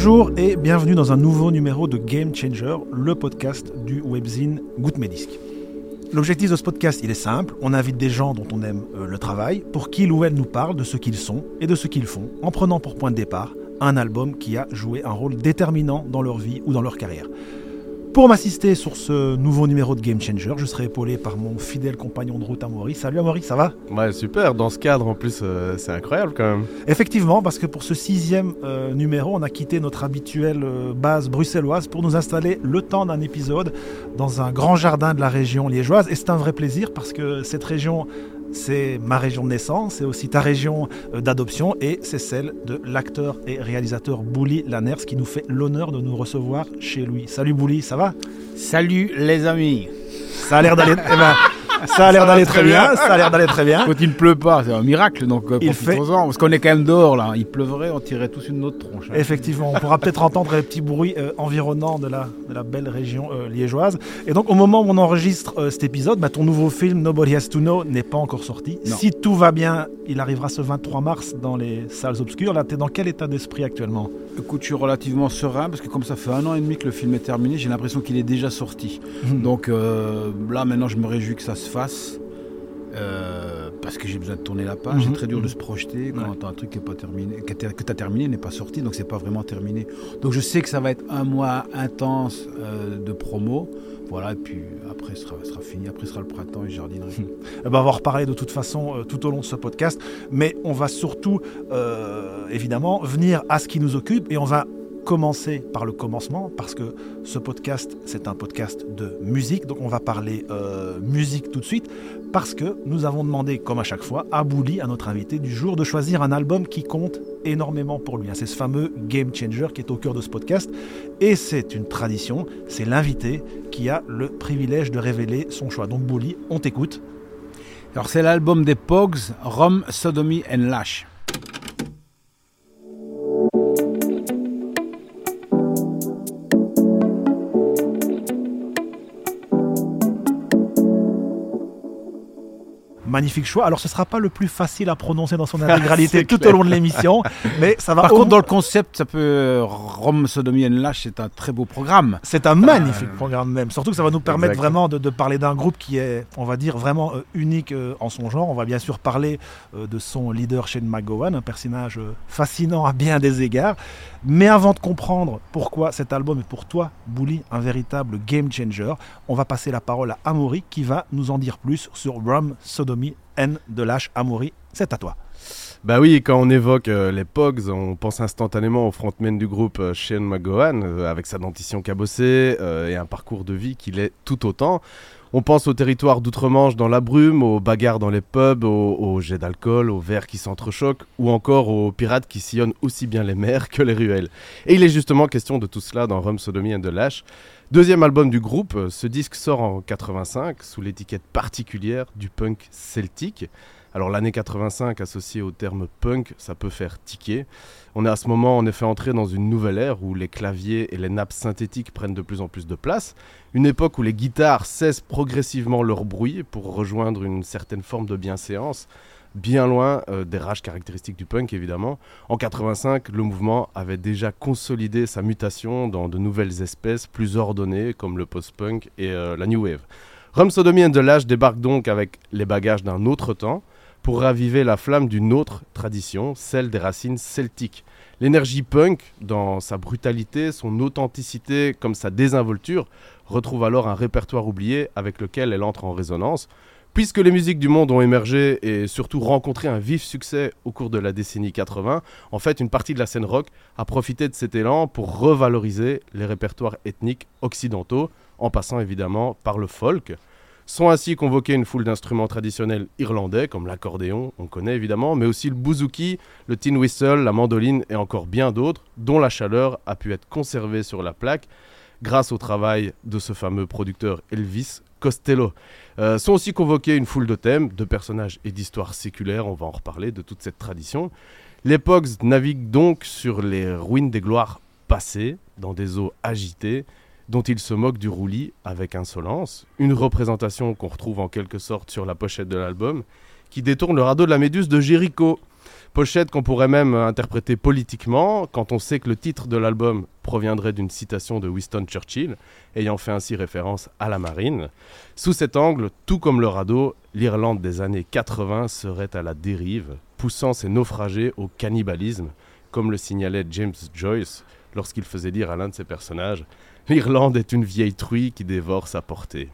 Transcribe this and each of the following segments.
Bonjour et bienvenue dans un nouveau numéro de Game Changer, le podcast du webzine Goutte Médisque. L'objectif de ce podcast, il est simple. On invite des gens dont on aime euh, le travail pour qu'ils ou elles nous parlent de ce qu'ils sont et de ce qu'ils font, en prenant pour point de départ un album qui a joué un rôle déterminant dans leur vie ou dans leur carrière. Pour m'assister sur ce nouveau numéro de Game Changer, je serai épaulé par mon fidèle compagnon de route Amaury. Salut Amaury, ça va? Ouais, super. Dans ce cadre, en plus, euh, c'est incroyable quand même. Effectivement, parce que pour ce sixième euh, numéro, on a quitté notre habituelle euh, base bruxelloise pour nous installer le temps d'un épisode dans un grand jardin de la région liégeoise. Et c'est un vrai plaisir parce que cette région c'est ma région de naissance, c'est aussi ta région euh, d'adoption et c'est celle de l'acteur et réalisateur Bouli Lanners qui nous fait l'honneur de nous recevoir chez lui. Salut Bouli, ça va? Salut les amis. Ça a l'air d'aller. eh ben, ça a l'air d'aller très bien. Ça a l'air d'aller très bien. Quand il ne pleut pas, c'est un miracle, donc euh, Il fait- parce qu'on est quand même dehors là. Il pleuvrait, on tirait tous une autre tronche. hein. Effectivement, on pourra peut-être entendre les petits bruits euh, environnants de la, de la belle région euh, liégeoise. Et donc, au moment où on enregistre euh, cet épisode, bah, ton nouveau film Nobody Has to Know n'est pas encore sorti. Non. Si tout va bien, il arrivera ce 23 mars dans les salles obscures. Là, tu es dans quel état d'esprit actuellement? Écoute, je suis relativement serein parce que comme ça fait un an et demi que le film est terminé, j'ai l'impression qu'il est déjà sorti. Mhm. Donc là, maintenant, je me réjouis que ça se fasse. euh, parce que j'ai besoin de tourner la page, Mhm. c'est très dur de se projeter quand Ouais. t'as un truc qui est pas terminé, que t'as- que tu as terminé n'est pas sorti, donc c'est pas vraiment terminé. Donc je sais que ça va être un mois intense euh, de promo, voilà, et puis après ce sera, sera fini, après ce sera le printemps et jardinerie. Eh ben, on va reparler de toute façon euh, tout au long de ce podcast, mais on va surtout, évidemment, venir à ce qui nous occupe et on va commencer par le commencement parce que ce podcast, c'est un podcast de musique, donc on va parler euh, musique tout de suite parce que nous avons demandé, comme à chaque fois, à Bouli, à notre invité du jour, de choisir un album qui compte énormément pour lui. hein. C'est ce fameux Game Changer qui est au cœur de ce podcast et c'est une tradition, c'est l'invité qui a le privilège de révéler son choix. Donc Bouli, on t'écoute. Alors c'est l'album des Pogs, Rome, Sodomy and Lash. Magnifique choix. Alors, ce sera pas le plus facile à prononcer dans son intégralité C'est tout clair. au long de l'émission, mais ça va. Par contre, dans le concept, ça peut euh, Rome, Sodomy and Lash, c'est un très beau programme. c'est un magnifique programme même. Surtout que ça va nous permettre Exact. vraiment de, de parler d'un groupe qui est, on va dire, vraiment euh, unique euh, en son genre. On va bien sûr parler euh, de son leader Shane McGowan, un personnage euh, fascinant à bien des égards. Mais avant de comprendre pourquoi cet album est pour toi, Bouli, un véritable game changer, on va passer la parole à Amaury qui va nous en dire plus sur Rum, And de Lash. Amaury, c'est à toi. Bah oui, quand on évoque euh, les Pogs, on pense instantanément au frontman du groupe euh, Shane McGowan, euh, avec sa dentition cabossée et un parcours de vie qu'il est tout autant. On pense au territoire d'outre-Manche dans la brume, aux bagarres dans les pubs, aux, jets d'alcool, aux verres qui s'entrechoquent, ou encore aux pirates qui sillonnent aussi bien les mers que les ruelles. Et il est justement question de tout cela dans Rum, Sodomy and the Lash. Deuxième album du groupe, euh, ce disque sort en 85 sous l'étiquette particulière du punk celtique. Alors l'année 85 associée au terme punk, ça peut faire tiquer. On est à ce moment en effet entré dans une nouvelle ère où les claviers et les nappes synthétiques prennent de plus en plus de place. Une époque où les guitares cessent progressivement leur bruit pour rejoindre une certaine forme de bienséance, bien loin euh, des rages caractéristiques du punk évidemment. En 85, le mouvement avait déjà consolidé sa mutation dans de nouvelles espèces plus ordonnées comme le post-punk et euh, la new wave. Rum Sodomy and the Lash débarque donc avec les bagages d'un autre temps pour raviver la flamme d'une autre tradition, celle des racines celtiques. L'énergie punk, dans sa brutalité, son authenticité comme sa désinvolture, retrouve alors un répertoire oublié avec lequel elle entre en résonance. Puisque les musiques du monde ont émergé et surtout rencontré un vif succès au cours de la décennie 80, en fait, une partie de la scène rock a profité de cet élan pour revaloriser les répertoires ethniques occidentaux, en passant évidemment par le folk. Sont ainsi convoqués une foule d'instruments traditionnels irlandais, comme l'accordéon, on connaît évidemment, mais aussi le bouzouki, le tin whistle, la mandoline et encore bien d'autres, dont la chaleur a pu être conservée sur la plaque grâce au travail de ce fameux producteur Elvis Costello. Euh, sont aussi convoqués une foule de thèmes, de personnages et d'histoires séculaires, on va en reparler de toute cette tradition. Les Pogs naviguent donc sur les ruines des gloires passées, dans des eaux agitées, dont ils se moquent du roulis avec insolence, une représentation qu'on retrouve en quelque sorte sur la pochette de l'album, qui détourne le radeau de la méduse de Jéricho. Pochette qu'on pourrait même interpréter politiquement quand on sait que le titre de l'album proviendrait d'une citation de Winston Churchill, ayant fait ainsi référence à la marine. Sous cet angle, tout comme le radeau, l'Irlande des années 80 serait à la dérive, poussant ses naufragés au cannibalisme, comme le signalait James Joyce lorsqu'il faisait dire à l'un de ses personnages L'Irlande est une vieille truie qui dévore sa portée.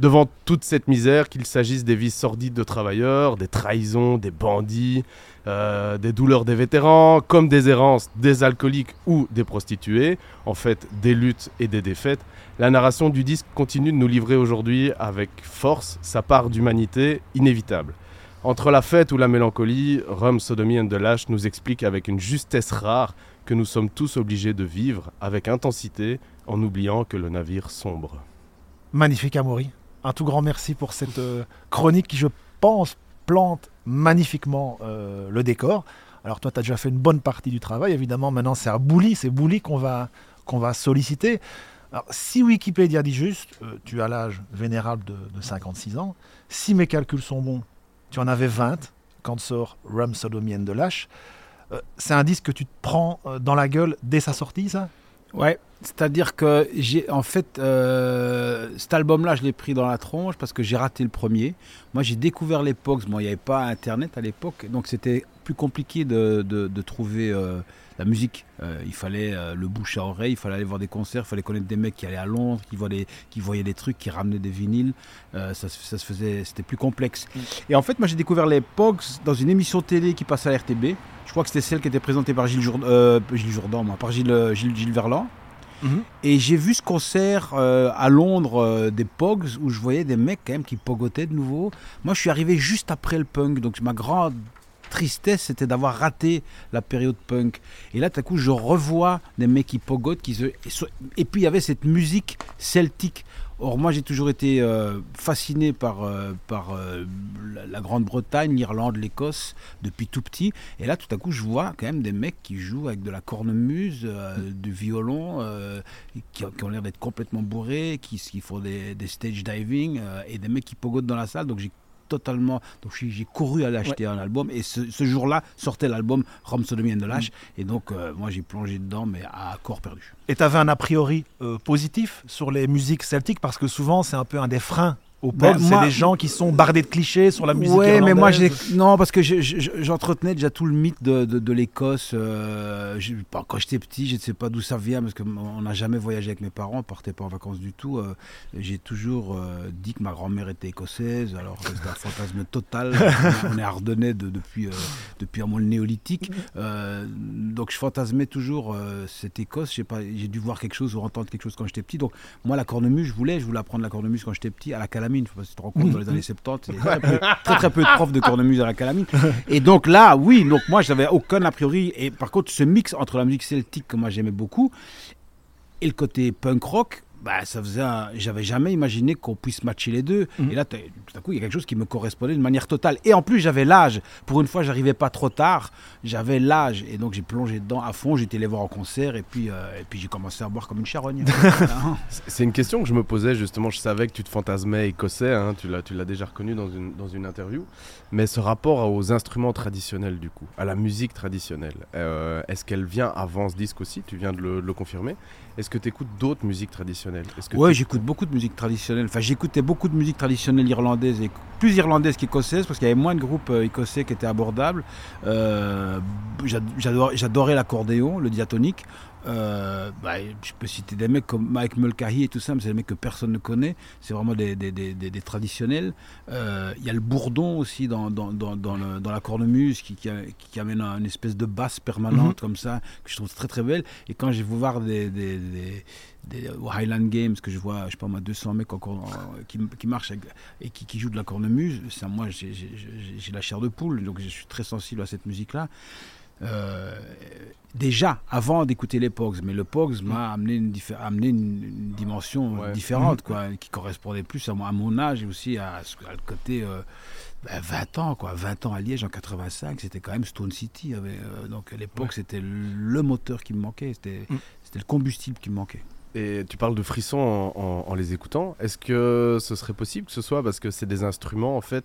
Devant toute cette misère, qu'il s'agisse des vies sordides de travailleurs, des trahisons, des bandits, euh, des douleurs des vétérans, comme des errances des alcooliques ou des prostituées, en fait des luttes et des défaites, la narration du disque continue de nous livrer aujourd'hui avec force sa part d'humanité inévitable. Entre la fête ou la mélancolie, Rum, Sodomie and the Lash nous explique avec une justesse rare que nous sommes tous obligés de vivre avec intensité en oubliant que le navire sombre. Magnifique Amaury. Un tout grand merci pour cette euh, chronique qui, je pense, plante magnifiquement euh, le décor. Alors toi, tu as déjà fait une bonne partie du travail. Évidemment, maintenant, c'est à Bouli, c'est Bouli qu'on va, qu'on va solliciter. Alors, si Wikipédia dit juste, euh, tu as l'âge vénérable de, de, 56 ans, si mes calculs sont bons, tu en avais 20 quand sort and the Lash. c'est un disque que tu te prends dans la gueule dès sa sortie, ça? Ouais, c'est-à-dire que j'ai en fait euh, cet album-là, je l'ai pris dans la tronche parce que j'ai raté le premier. Moi, j'ai découvert l'époque. Bon, il n'y avait pas Internet à l'époque, donc c'était plus compliqué de, de, trouver euh, la musique. Euh, il fallait le bouche à oreille, il fallait aller voir des concerts, il fallait connaître des mecs qui allaient à Londres, qui voyaient, qui voyaient des trucs, qui ramenaient des vinyles. Ça, ça, se faisait, c'était plus complexe. Mm. Et en fait, moi, j'ai découvert l'époque dans une émission télé qui passait à RTB. Je crois que c'était celle qui était présentée par Gilles, Gilles Jourdan, moi, par Gilles, Gilles, Gilles Verland. Mhm. Et j'ai vu ce concert euh, à Londres euh, des Pogs où je voyais des mecs quand même qui pogotaient de nouveau. Moi, je suis arrivé juste après le punk, donc ma grande tristesse, c'était d'avoir raté la période punk. Et là, tout à coup, je revois des mecs qui pogotent, qui se... et puis il y avait cette musique celtique. Or, moi, j'ai toujours été euh, fasciné par, euh, euh, la, Grande-Bretagne, l'Irlande, l'Écosse, depuis tout petit. Et là, tout à coup, je vois quand même des mecs qui jouent avec de la cornemuse, du violon, qui, ont l'air d'être complètement bourrés, qui, font des, stage diving, et des mecs qui pogotent dans la salle. Totalement. Donc j'ai couru à l'acheter un album et ce, jour-là sortait l'album Rome the Lash mm. et donc euh, moi j'ai plongé dedans mais à corps perdu. Et tu avais un a priori euh, positif sur les musiques celtiques? Parce que souvent c'est un peu un des freins ben, c'est des gens qui sont bardés de clichés sur la musique. Ouais, mais moi, j'ai non, parce que j'entretenais déjà tout le mythe de, de, l'Écosse. Euh, quand j'étais petit, je ne sais pas d'où ça vient, parce qu'on n'a jamais voyagé avec mes parents, on ne partait pas en vacances du tout. Euh, j'ai toujours euh, dit que ma grand-mère était écossaise, alors c'était un fantasme total. on est ardennais de, depuis, depuis un le néolithique. donc je fantasmais toujours cette Écosse. J'ai dû voir quelque chose ou entendre quelque chose quand j'étais petit. Donc moi, la cornemuse, je voulais, je voulais apprendre la cornemuse quand j'étais petit à la calamine calamine. Je sais pas si tu te rends compte, dans les années 70, il y a très, très, peu de profs de cornemuse à la calamine. Et donc là, oui, donc moi, j'avais aucun a priori. Et par contre, ce mix entre la musique celtique que moi j'aimais beaucoup et le côté punk rock, bah, ça faisait j'avais jamais imaginé qu'on puisse matcher les deux. Mhm. Et là, tout à coup, il y a quelque chose qui me correspondait de manière totale. Et en plus, j'avais l'âge. Pour une fois, j'arrivais pas trop tard. J'avais l'âge. Et donc, j'ai plongé dedans à fond. J'étais allé voir en concert. Et puis, euh, et puis j'ai commencé à boire comme une charogne. C'est une question que je me posais, justement. Je savais que tu te fantasmais écossais. Hein. Tu l'as déjà reconnu dans une, dans une interview. Mais ce rapport aux instruments traditionnels, du coup, à la musique traditionnelle, euh, est-ce qu'elle vient avant ce disque aussi? Tu viens de le, de le confirmer. Est-ce que tu écoutes d'autres musiques traditionnelles? Oui, j'écoute beaucoup de musique traditionnelle. Enfin, j'écoutais beaucoup de musique traditionnelle irlandaise, et plus irlandaise qu'écossaise, parce qu'il y avait moins de groupes euh, écossais qui étaient abordables. Euh, J'adorais l'accordéon, le diatonique. Euh, bah, je peux citer des mecs comme Mike Mulcahy et tout ça, mais c'est des mecs que personne ne connaît. C'est vraiment des, des, des, des traditionnels. Euh, il y a le bourdon aussi dans, dans, dans, dans, dans la cornemuse qui, qui, qui, amène une espèce de basse permanente mhm. comme ça, que je trouve très très belle. Et quand je vais voir des, Highland Games, que je vois, je sais pas moi, 200 mecs encore qui, qui marchent et qui, qui, jouent de la cornemuse, ça, moi j'ai la chair de poule, donc je suis très sensible à cette musique-là. Euh, déjà avant d'écouter les Pogs, mais le Pogs m'a amené une, amené une, dimension différente, quoi, qui correspondait plus à, mon âge et aussi à, le côté 20 euh, ans, quoi, 20 ans à Liège en 85, c'était quand même Stone City. Euh, donc à l'époque, c'était le moteur qui me manquait, c'était mm. c'était le combustible qui me manquait. Et tu parles de frissons en, en les écoutant. Est-ce que ce serait possible que ce soit parce que c'est des instruments, en fait,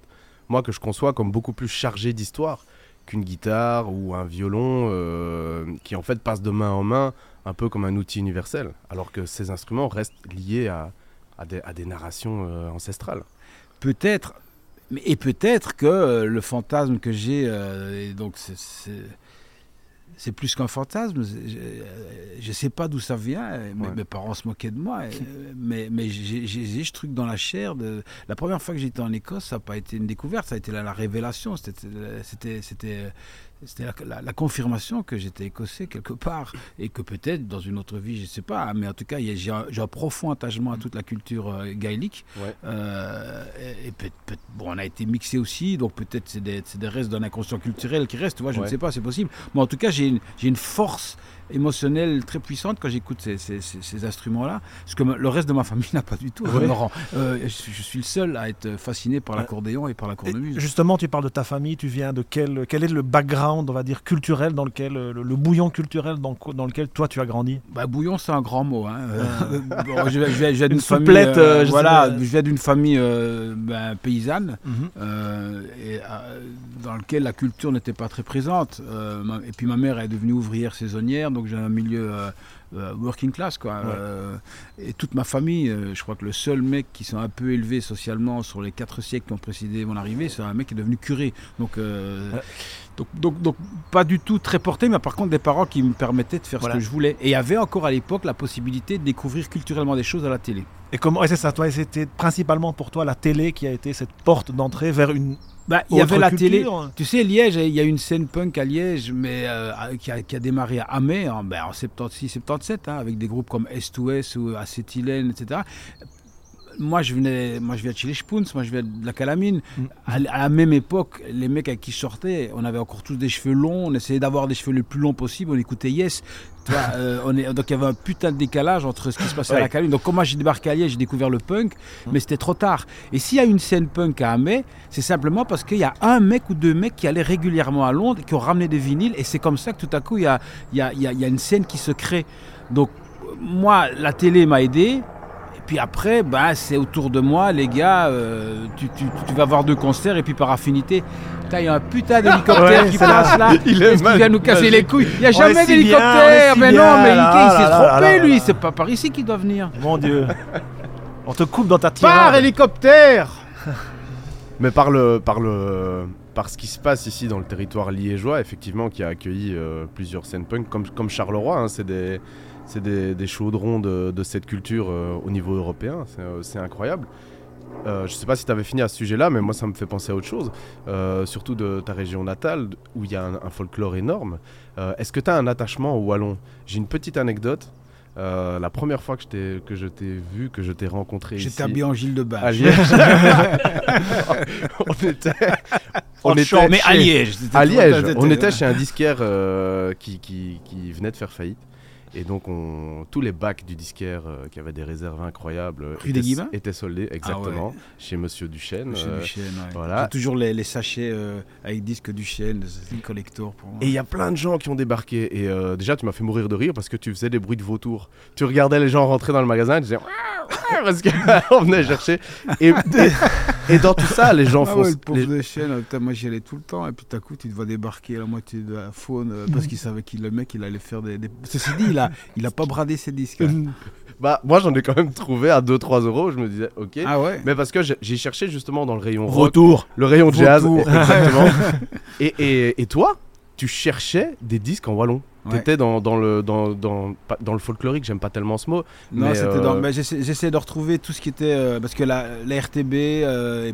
moi, que je conçois comme beaucoup plus chargés d'histoire qu'une guitare ou un violon euh, qui en fait passe de main en main un peu comme un outil universel, alors que ces instruments restent liés à, à, des, narrations euh, ancestrales. Peut-être, et peut-être que euh, le fantasme que j'ai, donc c'est plus qu'un fantasme. Je ne sais pas d'où ça vient. Ouais. Mes parents se moquaient de moi. mais mais j'ai ce truc dans la chair. De... La première fois que j'étais en Écosse, ça n'a pas été une découverte, ça a été la, la révélation. C'était c'était la, la, la, confirmation que j'étais écossais quelque part et que peut-être dans une autre vie, je ne sais pas, mais en tout cas, j'ai un, un, profond attachement à toute la culture euh, gaélique. Ouais. Euh, et, et peut, peut, bon, on a été mixé aussi, donc peut-être c'est des, des, restes d'un inconscient culturel qui restent, tu vois, je ouais. ne sais pas, c'est possible. Mais en tout cas, j'ai une, une force émotionnelle très puissante quand j'écoute ces, ces, ces, ces instruments-là, ce que le reste de ma famille n'a pas du tout. Ouais. Euh, je, je, suis le seul à être fasciné par l'accordéon et par la cornemuse. Justement, tu parles de ta famille, tu viens de quel, quel est le background, on va dire, culturel, dans lequel, le, le bouillon culturel dans, dans, lequel toi tu as grandi bah, Bouillon, c'est un grand mot. Hein. Euh, bon, je, viens d'une famille, euh, voilà, je viens d'une famille euh, ben, paysanne mm -hmm. et, dans laquelle la culture n'était pas très présente. et puis ma mère est devenue ouvrière saisonnière, donc j'ai un milieu euh, working class quoi. Ouais. Euh, et toute ma famille, euh, je crois que le seul mec qui s'est un peu élevé socialement sur les quatre siècles qui ont précédé mon arrivée, c'est un mec qui est devenu curé. Donc. Donc, donc, donc, pas du tout très porté, mais par contre des parents qui me permettaient de faire voilà. ce que je voulais. Et il y avait encore à l'époque la possibilité de découvrir culturellement des choses à la télé. Et comment, et c'est ça, toi, c'était principalement pour toi la télé qui a été cette porte d'entrée vers une bah, il y avait la télé. Tu sais, Liège, il y a une scène punk à Liège, mais euh, qui, a, qui, a, démarré à Amé en, ben, en 76-77, hein, avec des groupes comme S2S ou Acétylène, etc. Moi je, venais, moi, je viens de chez les Spoons, moi, je viens de la Calamine. Mm. À, à, la même époque, les mecs avec qui je sortais, on avait encore tous des cheveux longs, on essayait d'avoir des cheveux le plus longs possible, on écoutait Yes. Euh, on est, donc il y avait un putain de décalage entre ce qui se passait ouais. à la Caline. Donc, comment j'ai débarqué à Liège, j'ai découvert le punk, mmh. mais c'était trop tard. Et s'il y a une scène punk à Amé, c'est simplement parce qu'il y a un mec ou deux mecs qui allaient régulièrement à Londres qui ont ramené des vinyles. Et c'est comme ça que tout à coup, il y a, y, a, y, a, y a une scène qui se crée. Donc, moi, la télé m'a aidé. Puis après, bah, c'est autour de moi, les gars, euh, tu, tu, tu, vas voir deux concerts et puis par affinité, il y a un putain d'hélicoptère ouais, qui passe là, il, est mal, vient nous casser magique. les couilles. Il n'y a jamais d'hélicoptère, mais bien, non, mais il, s'est trompé lui, c'est pas par ici qu'il doit venir. Mon Dieu, on te coupe dans ta tirade. Par hélicoptère Mais par le, par le, par ce qui se passe ici dans le territoire liégeois, effectivement, qui a accueilli euh, plusieurs scènes punk, comme, comme Charleroi, hein, c'est des c'est des, des, chaudrons de, de, cette culture euh, au niveau européen. C'est euh, incroyable. Euh, je ne sais pas si tu avais fini à ce sujet-là, mais moi ça me fait penser à autre chose, euh, surtout de ta région natale, où il y a un, un, folklore énorme. Euh, Est-ce que tu as un attachement au Wallon? J'ai une petite anecdote. la première fois que, que je t'ai vu, que je t'ai rencontré J'étais habillé en Gilles de Bâche. À Liège. on était... On était chez... mais à Liège. À Liège. On était chez un disquaire qui, qui, qui venait de faire faillite. Et donc, on, tous les bacs du disquaire euh, qui avaient des réserves incroyables Rue étaient, des étaient, soldés, exactement, ah ouais. chez Monsieur Duchesne. Monsieur euh, Duchesne, ouais. voilà. toujours les, les sachets euh, avec disque Duchesne, c'est une collector pour moi. Et il y a plein de gens qui ont débarqué. Et euh, déjà, tu m'as fait mourir de rire parce que tu faisais des bruits de vautours. Tu regardais les gens rentrer dans le magasin et tu disais parce qu'on venait chercher. Et, et, et, dans tout ça, les gens ah font. Ouais, le pauvre les... Duchesne, moi j'y allais tout le temps. Et puis tout à coup, tu te vois débarquer à la moitié de la faune parce qu'il savait qu'il le mec, il allait faire des. des... Ceci dit, il a, il a pas bradé ses disques. Hein. bah, moi, j'en ai quand même trouvé à 2-3 euros. Je me disais, ok. Ah ouais Mais parce que j'ai cherché justement dans le rayon Retour. Rock, le rayon jazz. Exactement. et, et, et toi, tu cherchais des disques en wallon. T'étais dans, dans, le, dans, dans, dans le folklorique, j'aime pas tellement ce mot. Non, c'était euh... J'essaie de retrouver tout ce qui était. Euh, parce que la, la RTB euh,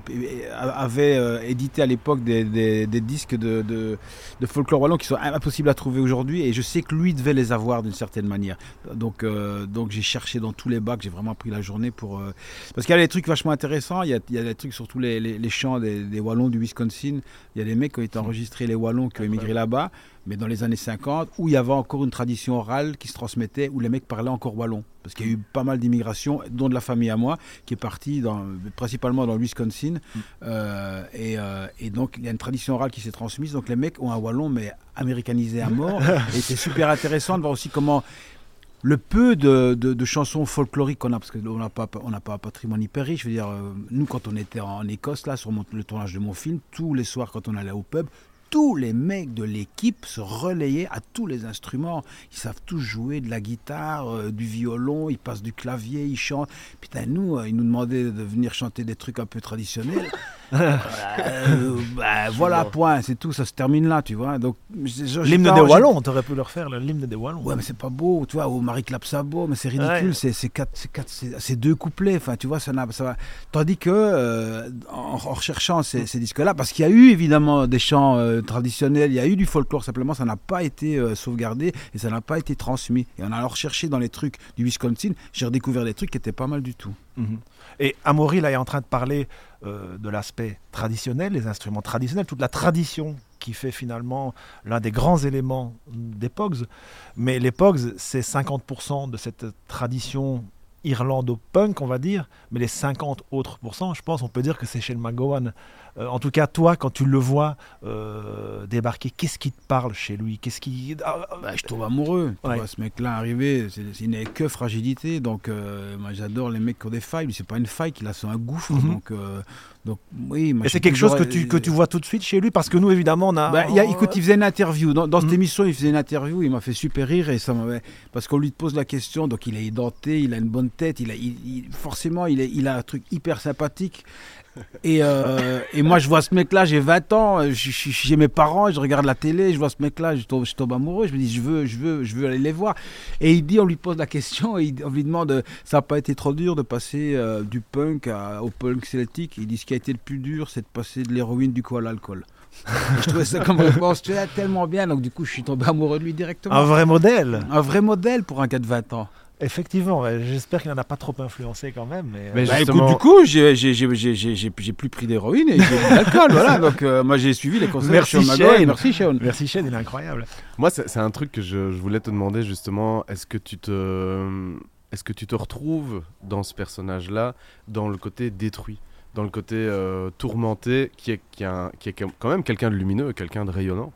avait édité à l'époque des, des, des, disques de, de, de, folklore wallon qui sont impossibles à trouver aujourd'hui. Et je sais que lui devait les avoir d'une certaine manière. Donc, euh, donc j'ai cherché dans tous les bacs, j'ai vraiment pris la journée pour. euh, Parce qu'il y a des trucs vachement intéressants. Il y a, il y a des trucs, surtout les, les, les chants des, des, Wallons du Wisconsin. Il y a des mecs qui ont été enregistrés, les Wallons, qui ont émigré là-bas mais dans les années 50, où il y avait encore une tradition orale qui se transmettait, où les mecs parlaient encore wallon. Parce qu'il y a eu pas mal d'immigration, dont de la famille à moi, qui est partie dans, principalement dans le Wisconsin. Mm. Euh, et, euh, et, donc, il y a une tradition orale qui s'est transmise. Donc, les mecs ont un wallon, mais américanisé à mort. et c'est super intéressant de voir aussi comment le peu de, de, de chansons folkloriques qu'on a, parce qu'on n'a pas, on pas un patrimoine hyper riche, je veux dire, euh, nous, quand on était en Écosse, là, sur mon, le tournage de mon film, tous les soirs, quand on allait au pub, tous les mecs de l'équipe se relayaient à tous les instruments. Ils savent tous jouer de la guitare, euh, du violon, ils passent du clavier, ils chantent. Putain, nous, euh, ils nous demandaient de venir chanter des trucs un peu traditionnels. Euh, bah, voilà, point, c'est tout, ça se termine là, tu vois. Donc, L'hymne des Wallons, t'aurais pu leur faire l'hymne des Wallons. Ouais, mais c'est pas beau, tu vois, au Marie Clap Sabot, mais c'est ridicule, Ouais. c'est quatre, quatre, deux couplets, enfin, tu vois, ça n'a, ça va. Tandis que, euh, en, en recherchant ces, ces disques-là, parce qu'il y a eu évidemment des chants traditionnels, il y a eu du folklore, simplement, ça n'a pas été euh, sauvegardé et ça n'a pas été transmis. Et en allant rechercher dans les trucs du Wisconsin, j'ai redécouvert des trucs qui étaient pas mal du tout. Mhm. Et Amaury, là, est en train de parler euh, de l'aspect traditionnel, les instruments traditionnels, toute la tradition qui fait finalement l'un des grands éléments des Pogs. Mais les Pogs, c'est 50% de cette tradition irlando-punk, on va dire, mais les 50 autres pourcents, je pense, on peut dire que c'est chez le McGowan. Euh, en tout cas, toi, quand tu le vois euh, débarquer, qu'est-ce qui te parle chez lui? Qu'est-ce qui Ah, ah, Bah, je tombe amoureux. Tu vois, ce mec-là arrivé, il n'est que fragilité. Donc, euh, moi, j'adore les mecs qui ont des failles. Lui, c'est pas une faille qu'il a, c'est un gouffre. Mhm. Donc, euh, donc, oui. Et c'est quelque chose que tu, que tu vois tout de suite chez lui Parce que nous, évidemment, on a. Bah, il y a- écoute, il faisait une interview. Dans, dans cette Mhm. émission, il faisait une interview. Il m'a fait super rire. Et ça m'avait- Parce qu'on lui pose la question. Donc, il est édenté, il a une bonne tête. Il a, il- il- forcément, il, est- il a un truc hyper sympathique. Et, euh, et moi, je vois ce mec-là, j'ai 20 ans, chez mes parents, je regarde la télé, je vois ce mec-là, je tombe, je tombe amoureux, je me dis, je veux, je, veux, je veux aller les voir. Et il dit, on lui pose la question, et on lui demande, ça n'a pas été trop dur de passer euh, du punk à- au punk celtique? Il dit, ce qui a été le plus dur, c'est de passer de l'héroïne du coup à l'alcool. Je trouvais ça comme réponse tellement bien, donc du coup, je suis tombé amoureux de lui directement. Un vrai modèle Un vrai modèle pour un gars de 20 ans. Effectivement, j'espère qu'il n'en a pas trop influencé quand même. Mais, Mais euh, Bah, justement- écoute, du coup, j'ai- plus pris d'héroïne et j'ai bu de l'alcool. voilà. Donc, euh, moi, j'ai suivi les conseils Merci, de Sean McGowan. Shane. Merci, Sean. Merci Shane, il est incroyable. Moi, c'est c'est un truc que je, je voulais te demander justement. Est-ce que tu te, est-ce que tu te retrouves dans ce personnage-là, dans le côté détruit, dans le côté euh, tourmenté, qui est, qui, est un- qui est quand même quelqu'un de lumineux, quelqu'un de rayonnant?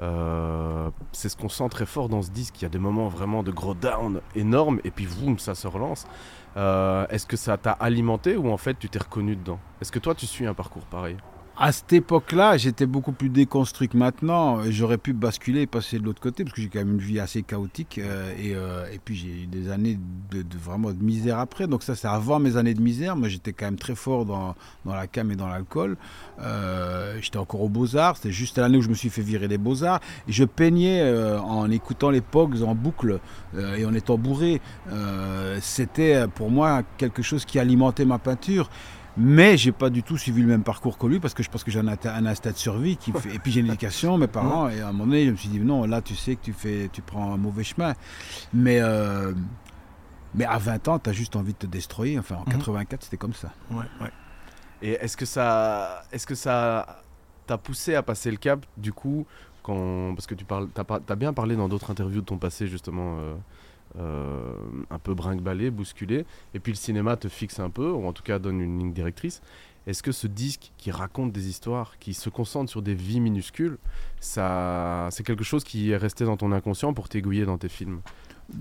Euh, c'est ce qu'on sent très fort dans ce disque. Il y a des moments vraiment de gros down énormes, et puis boum, ça se relance. Euh, Est-ce que ça t'a alimenté ou en fait tu t'es reconnu dedans? Est-ce que toi tu suis un parcours pareil? À cette époque-là, j'étais beaucoup plus déconstruit que maintenant. J'aurais pu basculer et passer de l'autre côté parce que j'ai quand même une vie assez chaotique. euh, et, euh, et puis, j'ai eu des années de, vraiment de misère après. Donc, ça, c'est avant mes années de misère. Moi, j'étais quand même très fort dans, la cam et dans l'alcool. Euh, j'étais encore aux Beaux-Arts. C'était juste l'année où je me suis fait virer des Beaux-Arts. Et je peignais en écoutant les Pogs en boucle et en étant bourré. C'était pour moi quelque chose qui alimentait ma peinture. Mais j'ai pas du tout suivi le même parcours que lui parce que je pense que j'ai un, un instinct de survie qui fait, et puis j'ai une éducation, mes parents et à un moment donné je me suis dit non là tu sais que tu fais tu prends un mauvais chemin. Mais euh, mais à 20 ans tu as juste envie de te destroyer. Enfin en Mhm. 84 c'était comme ça. Ouais, ouais. Et est-ce que ça, est-ce que ça t'a poussé à passer le cap du coup quand, parce que tu parles, t'as, t'as bien parlé dans d'autres interviews de ton passé justement, euh, euh, un peu brinque-ballé, bousculé, et puis le cinéma te fixe un peu, ou en tout cas donne une ligne directrice. Est-ce que ce disque qui raconte des histoires, qui se concentre sur des vies minuscules, ça, c'est quelque chose qui est resté dans ton inconscient pour t'aiguiller dans tes films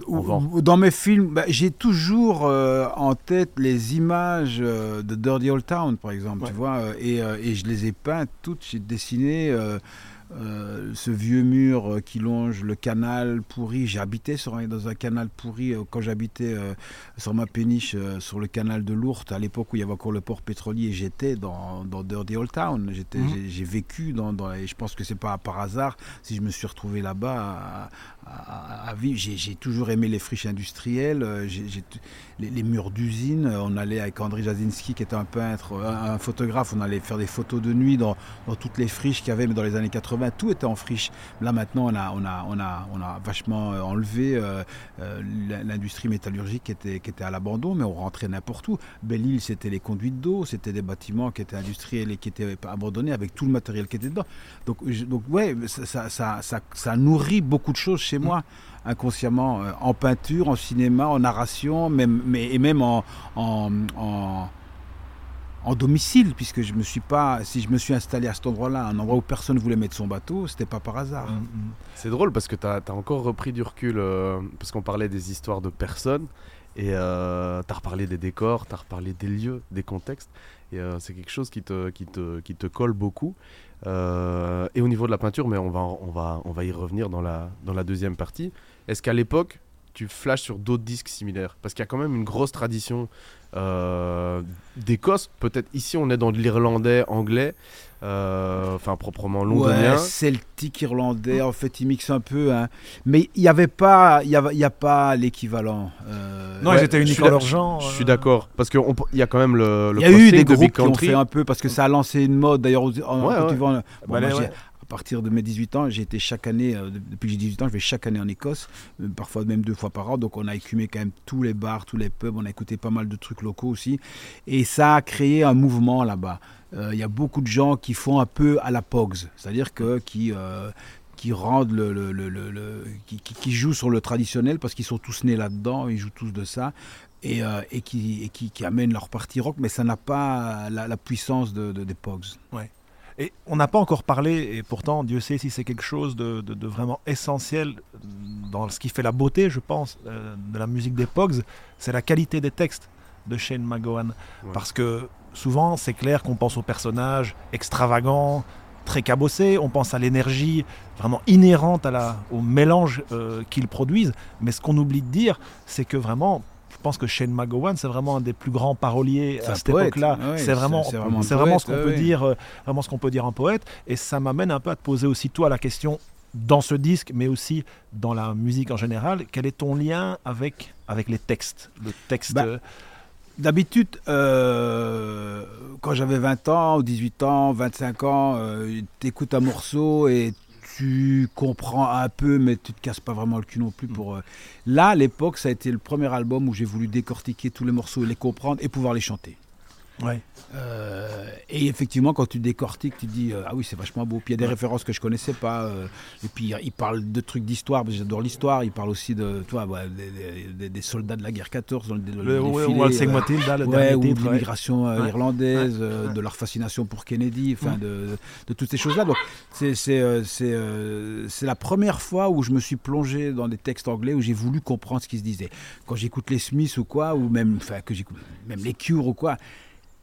Dans mes films, bah, j'ai toujours euh, en tête les images euh, de Dirty Old Town, par exemple, Ouais. tu vois, et, euh, et je les ai peintes toutes, j'ai dessiné euh, ce vieux mur euh, qui longe le canal pourri. J'ai habité sur un- dans un canal pourri euh, quand j'habitais euh, sur ma péniche euh, sur le canal de Lourdes, à l'époque où il y avait encore le port pétrolier, j'étais dans, dans Dirty Old Town. J'étais, Mhm. j'ai, j'ai vécu dans, dans- et je pense que c'est pas par hasard si je me suis retrouvé là-bas à, à- vivre. J'ai, toujours aimé les friches industrielles, euh, les, murs d'usines. Euh, On allait avec André Jasinski, qui était un peintre, un, photographe, on allait faire des photos de nuit dans, toutes les friches qu'il y avait, mais dans les années 80, tout était en friche. Là maintenant, on a, vachement enlevé l'industrie métallurgique qui était, à l'abandon, mais on rentrait n'importe où. Belle-Île, c'était les conduites d'eau, c'était des bâtiments qui étaient industriels et qui étaient abandonnés avec tout le matériel qui était dedans. Donc, ouais, ça, ça nourrit beaucoup de choses chez moi, inconsciemment, euh, en peinture, en cinéma, en narration, même, mais, et même en, en, domicile, puisque je me suis pas, si je me suis installé à cet endroit-là, un endroit où personne voulait mettre son bateau, c'était pas par hasard. Mm, C'est drôle parce que tu as, encore repris du recul, euh, parce qu'on parlait des histoires de personnes. Et euh, tu as reparlé des décors, tu as reparlé des lieux, des contextes. Et euh, c'est quelque chose qui te, qui, te, qui te colle beaucoup. Euh, et au niveau de la peinture, mais on va, on va, on va y revenir dans la, dans la deuxième partie. Est-ce qu'à l'époque, tu flashes sur d'autres disques similaires? Parce qu'il y a quand même une grosse tradition euh, d'Écosse. Peut-être ici, on est dans de l'irlandais, anglais, enfin proprement londonien. Ouais, celtique, irlandais, en fait, ils mixent un peu. Hein. Mais il n'y avait pas, il y a, y a pas l'équivalent. Euh, non, Ouais, ils étaient uniques d'ac- leur genre. Je suis euh, d'accord. Parce qu'il y a quand même le, Il y a eu des de groupes qui ont fait un peu parce que ça a lancé une mode. D'ailleurs, Ouais, ouais. d'Ivoire, bon, Bah, ouais. à partir de mes 18 ans, j'ai été chaque année, euh, depuis que j'ai 18 ans, je vais chaque année en Écosse, euh, parfois même deux fois par an. Donc on a écumé quand même tous les bars, tous les pubs, on a écouté pas mal de trucs locaux aussi. Et ça a créé un mouvement là-bas. Euh, Il y a beaucoup de gens qui font un peu à la Pogs, c'est-à-dire que qui. qui rendent le, le- le- jouent sur le traditionnel parce qu'ils sont tous nés là-dedans, ils jouent tous de ça et, et qui, qui, amènent leur partie rock, mais ça n'a pas la, puissance de, de- des Pogs. Et on n'a pas encore parlé, et pourtant Dieu sait si c'est quelque chose de, de- de vraiment essentiel dans ce qui fait la beauté, je pense, euh, de la musique des Pogs, c'est la qualité des textes de Shane McGowan. Ouais. Parce que souvent, c'est clair qu'on pense aux personnages extravagants, très cabossés, on pense à l'énergie vraiment inhérente à la, au mélange euh, qu'ils produisent, mais ce qu'on oublie de dire, c'est que vraiment... Pense que Shane McGowan, c'est vraiment un des plus grands paroliers à cette époque-là. Ah c'est vraiment, c'est- vraiment ce qu'on peut dire, vraiment ce qu'on peut dire un poète. Et ça m'amène un peu à te poser aussi toi la question dans ce disque, mais aussi dans la musique en général. Quel est ton lien avec avec les textes, le texte Bah, euh, D'habitude, euh, quand j'avais 20 ans, ou 18 ans, 25 ans, euh, t'écoutes un morceau et tu comprends un peu, mais tu te casses pas vraiment le cul non plus pour. euh, Là, à l'époque, ça a été le premier album où j'ai voulu décortiquer tous les morceaux et les comprendre et pouvoir les chanter. Ouais. Euh, et effectivement, quand tu décortiques, tu dis euh, ah oui, c'est vachement beau. Puis il y a des Ouais. références que je connaissais pas. euh, et puis il parle de trucs d'histoire, parce que j'adore l'histoire. Il parle aussi de, toi, ouais, des, des- des soldats de la guerre 14 dans le, dans le Le, ouais, défilé, Waltzing euh, Matilda, le ouais, dernier ou titre. de l'immigration irlandaise, de leur fascination pour Kennedy, enfin Ouais. de, de toutes ces choses-là. Donc c'est c'est c'est c'est la première fois où je me suis plongé dans des textes anglais où j'ai voulu comprendre ce qui se disait. Quand j'écoute les Smiths ou quoi, ou même enfin que j'écoute même les Cure ou quoi.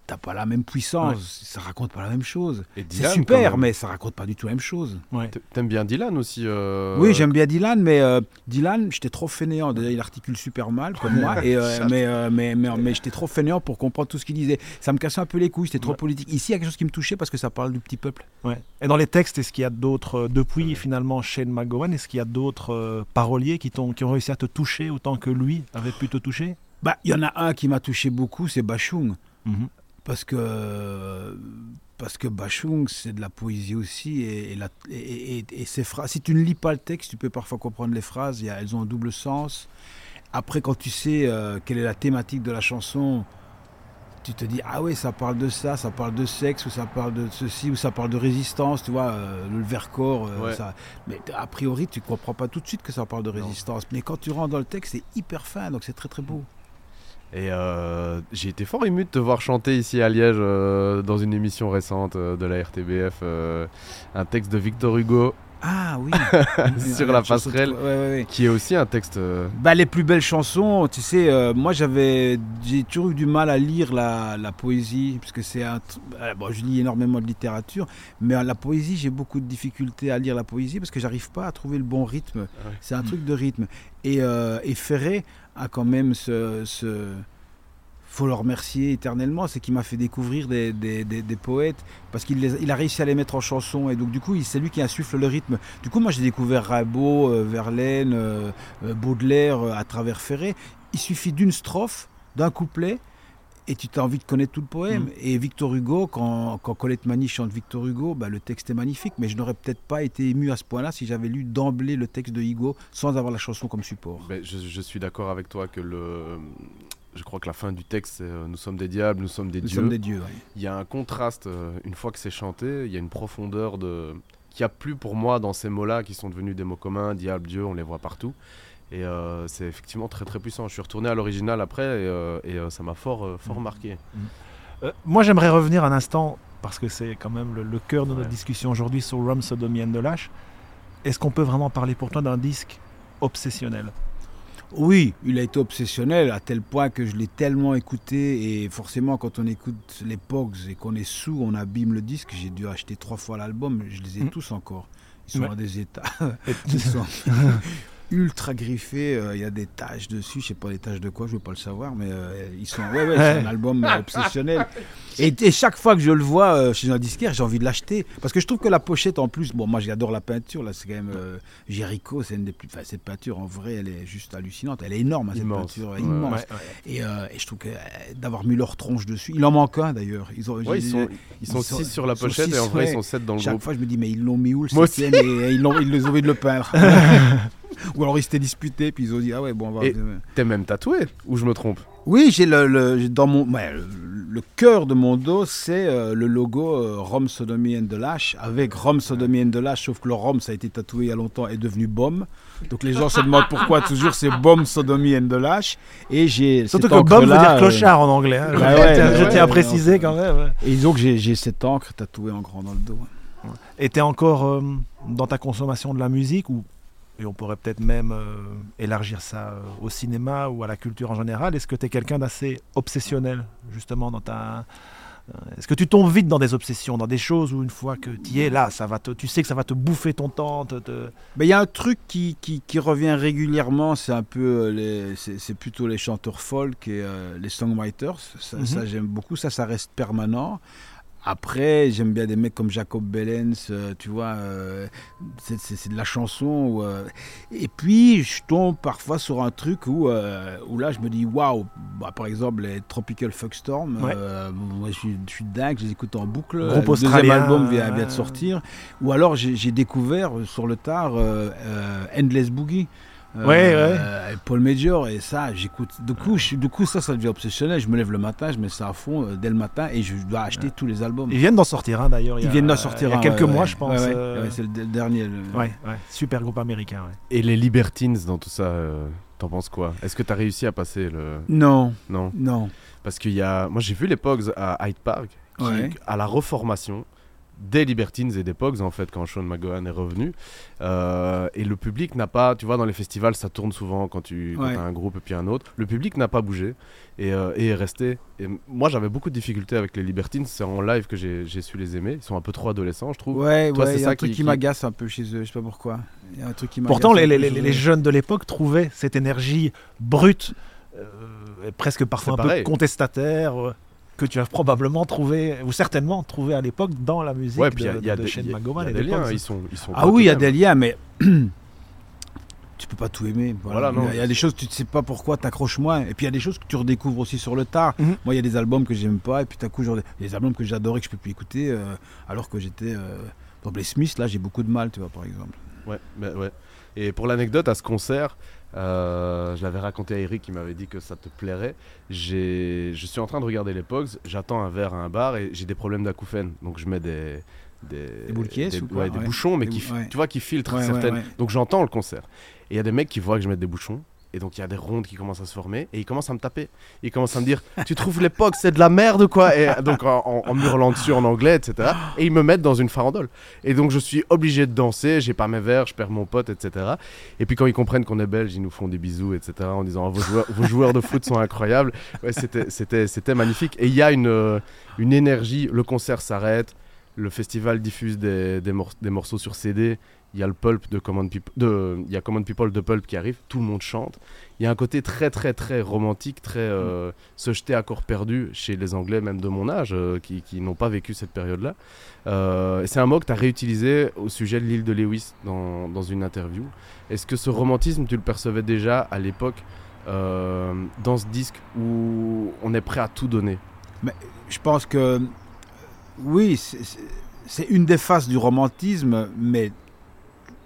T'as pas la même puissance, ça raconte pas la même chose. Et C'est super, mais ça raconte pas du tout la même chose. Ouais. T'aimes bien Dylan aussi euh, Oui, j'aime bien Dylan, mais euh, Dylan, j'étais trop fainéant. Déjà, il articule super mal, comme moi, et, euh, mais, euh, mais, mais, mais j'étais trop fainéant pour comprendre tout ce qu'il disait. Ça me cassait un peu les couilles, c'était trop Ouais. politique. Ici, il y a quelque chose qui me touchait parce que ça parle du petit peuple. Ouais. Et dans les textes, est-ce qu'il y a d'autres, depuis finalement Shane McGowan, est-ce qu'il y a d'autres euh, paroliers qui, t'ont- qui ont réussi à te toucher autant que lui avait pu te toucher? Bah, il y en a un qui m'a touché beaucoup, c'est Bachung. Mhm. Parce que, parce que Bachung, c'est de la poésie aussi. Et, et, la- et- et- et ces phrases, si tu ne lis pas le texte, tu peux parfois comprendre les phrases. y a- elles ont un double sens. Après, quand tu sais euh, quelle est la thématique de la chanson, tu te dis ah ouais, ça parle de ça, ça parle de sexe, ou ça parle de ceci, ou ça parle de résistance, tu vois, euh, le Vercors. euh, Ouais. ça. Mais a priori, tu comprends pas tout de suite que ça parle de résistance. Mais quand tu rentres dans le texte, c'est hyper fin, donc c'est très très beau. Et euh, j'ai été fort ému de te voir chanter ici à Liège euh, dans une émission récente euh, de la RTBF, un texte de Victor Hugo Ah oui. sur la passerelle, Ouais, ouais, ouais. qui est aussi un texte. Bah, les plus belles chansons, tu sais, moi j'avais, j'ai toujours eu du mal à lire la, la poésie, parce que c'est un, bon, je lis énormément de littérature, mais la poésie j'ai beaucoup de difficultés à lire la poésie parce que j'arrive pas à trouver le bon rythme. ouais. C'est un truc de rythme. Et, et Ferré a quand même ce, ce faut le remercier éternellement, c'est qu'il m'a fait découvrir des, des, des- poètes parce qu'il il a réussi à les mettre en chanson et donc du coup c'est lui qui insuffle le rythme. Du coup moi j'ai découvert Rimbaud, euh, Verlaine, euh, euh, Baudelaire euh, à travers Ferré. Il suffit d'une strophe, d'un couplet et tu as envie de connaître tout le poème. Mm. Et Victor Hugo, quand, quand Colette Mani chante Victor Hugo, bah, le texte est magnifique, mais je n'aurais peut-être pas été ému à ce point-là si j'avais lu d'emblée le texte de Hugo sans avoir la chanson comme support. Ben, je, je suis d'accord avec toi que le. Je crois que la fin du texte, c'est euh, Nous sommes des diables, nous sommes des Nous dieux. sommes des dieux. ouais. Il y a un contraste, euh, une fois que c'est chanté, il y a une profondeur de qu'il n'y a plus pour moi dans ces mots-là qui sont devenus des mots communs, diable, Dieu, on les voit partout. Et euh, c'est effectivement très très puissant. Je suis retourné à l'original après et, euh, et, euh, ça m'a fort, fort Mhm. marqué. Euh, moi, j'aimerais revenir un instant, parce que c'est quand même le, le cœur de notre discussion aujourd'hui sur Rum, Sodomie and the Lash. Est-ce qu'on peut vraiment parler pour toi d'un disque obsessionnel? Oui, il a été obsessionnel à tel point que je l'ai tellement écouté et forcément quand on écoute les Pogs et qu'on est sous, on abîme le disque. J'ai dû acheter trois fois l'album, je les ai Mm. tous encore. Ils sont Ouais. à des états. Ils sont ultra griffés. euh, Il y a des taches dessus. Je sais pas les taches de quoi, je veux pas le savoir, mais euh, ils sont. Ouais, ouais, c'est un album euh, obsessionnel. Et, et chaque fois que je le vois chez un disquaire, j'ai envie de l'acheter parce que je trouve que la pochette en plus. Bon, moi j'adore la peinture. Là, c'est quand même Jericho. C'est une des plus. Enfin, cette peinture en vrai, elle est juste hallucinante. Elle est énorme, hein, cette Immense. peinture, immense. Ouais, ouais. Et, et je trouve que d'avoir mis leur tronche dessus, il en manque un d'ailleurs. Ils ont, Ouais, j'ai- ils sont, ils sont six sur la pochette six, et en vrai, ils sont sept dans le Chaque groupe. fois, je me dis, mais ils l'ont mis où le Moi et, et ils, l'ont- ils les ont envie de le peindre. Ou alors ils s'étaient disputés, puis ils ont dit, ah ouais, bon, on va. Et- T'es même tatoué Ou je me trompe Oui, j'ai le, dans mon ouais, le, le cœur de mon dos, c'est euh, le logo euh, Rome Sodomy and the Lash avec Rome Sodomy and the Lash, sauf que le Rome ça a été tatoué il y a longtemps est devenu BOM. Donc les gens se demandent pourquoi toujours c'est BOM Sodomy and the Lash et j'ai Surtout que Bob veut dire euh, clochard en anglais. hein. Je bah tiens- ouais, je ouais, tiens à préciser quand même. ouais. et donc j'ai j'ai cette encre tatouée en grand dans le dos. Et t'es encore euh, dans ta consommation de la musique ou et on pourrait peut-être même euh, élargir ça euh, au cinéma ou à la culture en général. Est-ce que tu es quelqu'un d'assez obsessionnel justement dans ta euh, est-ce que tu tombes vite dans des obsessions, dans des choses où une fois que tu y es là, ça va te, tu sais que ça va te bouffer ton temps, te- te- Mais il y a un truc qui, qui, qui revient régulièrement, c'est un peu les, c'est, c'est plutôt les chanteurs folk et euh, les songwriters. Ça, Mhm. ça, j'aime beaucoup, ça, ça reste permanent. Après, j'aime bien des mecs comme Jacob Bellens, euh, tu vois, euh, c'est, de la chanson. où, euh, et puis, je tombe parfois sur un truc où, où là, je me dis, waouh, bah, par exemple, les Tropical Fuckstorm, Ouais. euh, moi, je suis, je suis dingue, je les écoute en boucle. Groupe Le deuxième album vient, de sortir. Ou alors j'ai découvert sur le tard euh, euh, Endless Boogie. Euh, Ouais, et Paul Major et ça j'écoute du coup je, du coup ça ça devient obsessionnel je me lève le matin je mets ça à fond euh, dès le matin et je dois acheter tous les albums Ils viennent d'en sortir un d'ailleurs. il y ils a- viennent d'en sortir Il y a quelques ouais, mois, ouais. je pense. Ouais, ouais, euh, ouais, c'est le dernier le- ouais, ouais. super groupe américain. ouais. Et les Libertines dans tout ça, euh, t'en penses quoi? Est-ce que t'as réussi à passer le. non Non? Non Parce qu'il y a. Moi, j'ai vu les Pogs à Hyde Park, qui, Ouais. à la reformation des Libertines et des Pogs, en fait, quand Sean McGowan est revenu. Euh, et le public n'a pas. Tu vois, dans les festivals, ça tourne souvent quand tu Ouais. as un groupe et puis un autre. Le public n'a pas bougé et, euh, et est resté. Et moi, j'avais beaucoup de difficultés avec les Libertines. C'est en live que j'ai su les aimer. Ils sont un peu trop adolescents, je trouve. ouais Toi, ouais c'est il y a ça un truc qui- m'agace un peu chez eux je sais pas pourquoi il y a un truc qui m'agace Pourtant, les, les- jeunes de l'époque trouvaient cette énergie brute, euh, et presque parfois un peu contestataire, euh, que tu as probablement trouvé, ou certainement trouvé à l'époque dans la musique Ouais, de, puis y a, de des, Shane il y a- McGowan il y a et des liens. Pogs. Ils sont, ils sont Ah oui, il y a des liens, mais tu peux pas tout aimer. Voilà. Voilà, non. il y a des choses, tu ne sais pas pourquoi, t'accroches moins. Et puis il y a des choses que tu redécouvres aussi sur le tard. Mhm. Moi, il y a des albums que j'aime pas, et puis tout à coup, genre, il y a des albums que j'adorais que je peux plus écouter, euh, alors que j'étais. Euh, dans les Smiths, là, j'ai beaucoup de mal, tu vois, par exemple. Ouais, bah ouais. Et pour l'anecdote, à ce concert, euh, je l'avais raconté à Eric qui m'avait dit que ça te plairait. Je suis en train de regarder les Pogs, j'attends un verre à un bar et j'ai des problèmes d'acouphènes. Donc je mets des. Des, Des des- ou quoi? ouais, des Ouais. bouchons, mais Des qui, ouais. tu vois, qui filtrent certaines. Donc j'entends le concert. Et il y a des mecs qui voient que je mets des bouchons. Et donc il y a des rondes qui commencent à se former. Et ils commencent à me taper. Ils commencent à me dire Tu trouves Pogs, c'est de la merde quoi? Et donc en, en, hurlant dessus en anglais, etc. Et ils me mettent dans une farandole. Et donc je suis obligé de danser, j'ai pas mes verres, je perds mon pote, etc. Et puis quand ils comprennent qu'on est belge, ils nous font des bisous, etc. En disant vos, joueurs, de foot sont incroyables. C'était, magnifique. Et il y a une, euh, une énergie, le concert s'arrête, le festival diffuse des morceaux sur CD. Il y a le Pulp de Common People, de, il y a Common People de Pulp qui arrive, tout le monde chante. Il y a un côté très très très romantique, très euh, se jeter à corps perdu chez les Anglais, même de mon âge, euh, qui, qui n'ont pas vécu cette période-là. Euh, c'est un mot que tu as réutilisé au sujet de l'île de Lewis dans, dans une interview. Est-ce que ce romantisme, tu le percevais déjà à l'époque dans ce disque où on est prêt à tout donner? Je pense que. Oui, c'est une des faces du romantisme, mais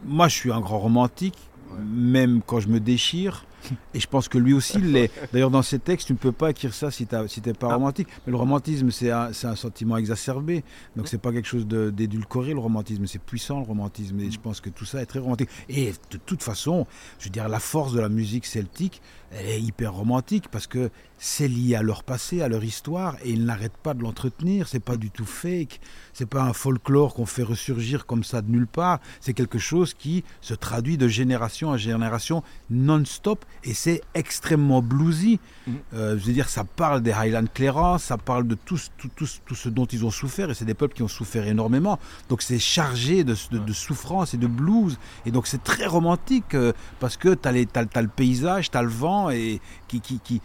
moi, je suis un grand romantique, même quand je me déchire. Et je pense que lui aussi l'est. D'ailleurs, dans ses textes, tu ne peux pas écrire ça si tu n'es pas Ah. romantique. Mais le romantisme, c'est un, sentiment exacerbé. Donc, c'est pas quelque chose d'édulcoré, le romantisme. C'est puissant, le romantisme. Et je pense que tout ça est très romantique. Et de toute façon, je veux dire, la force de la musique celtique, elle est hyper romantique parce que c'est lié à leur passé, à leur histoire, et ils n'arrêtent pas de l'entretenir. C'est pas du tout fake. C'est pas un folklore qu'on fait ressurgir comme ça de nulle part. C'est quelque chose qui se traduit de génération en génération non-stop et c'est extrêmement bluesy. Mhm. Euh, je veux dire, ça parle des Highland Clearance, ça parle de tout, ce- tout, tout, ce- tout ce dont ils ont souffert, et c'est des peuples qui ont souffert énormément. Donc c'est chargé de, de- de souffrance et de blues, et donc c'est très romantique, euh, parce que tu as, le paysage, tu as le vent, et qui, qui, qui,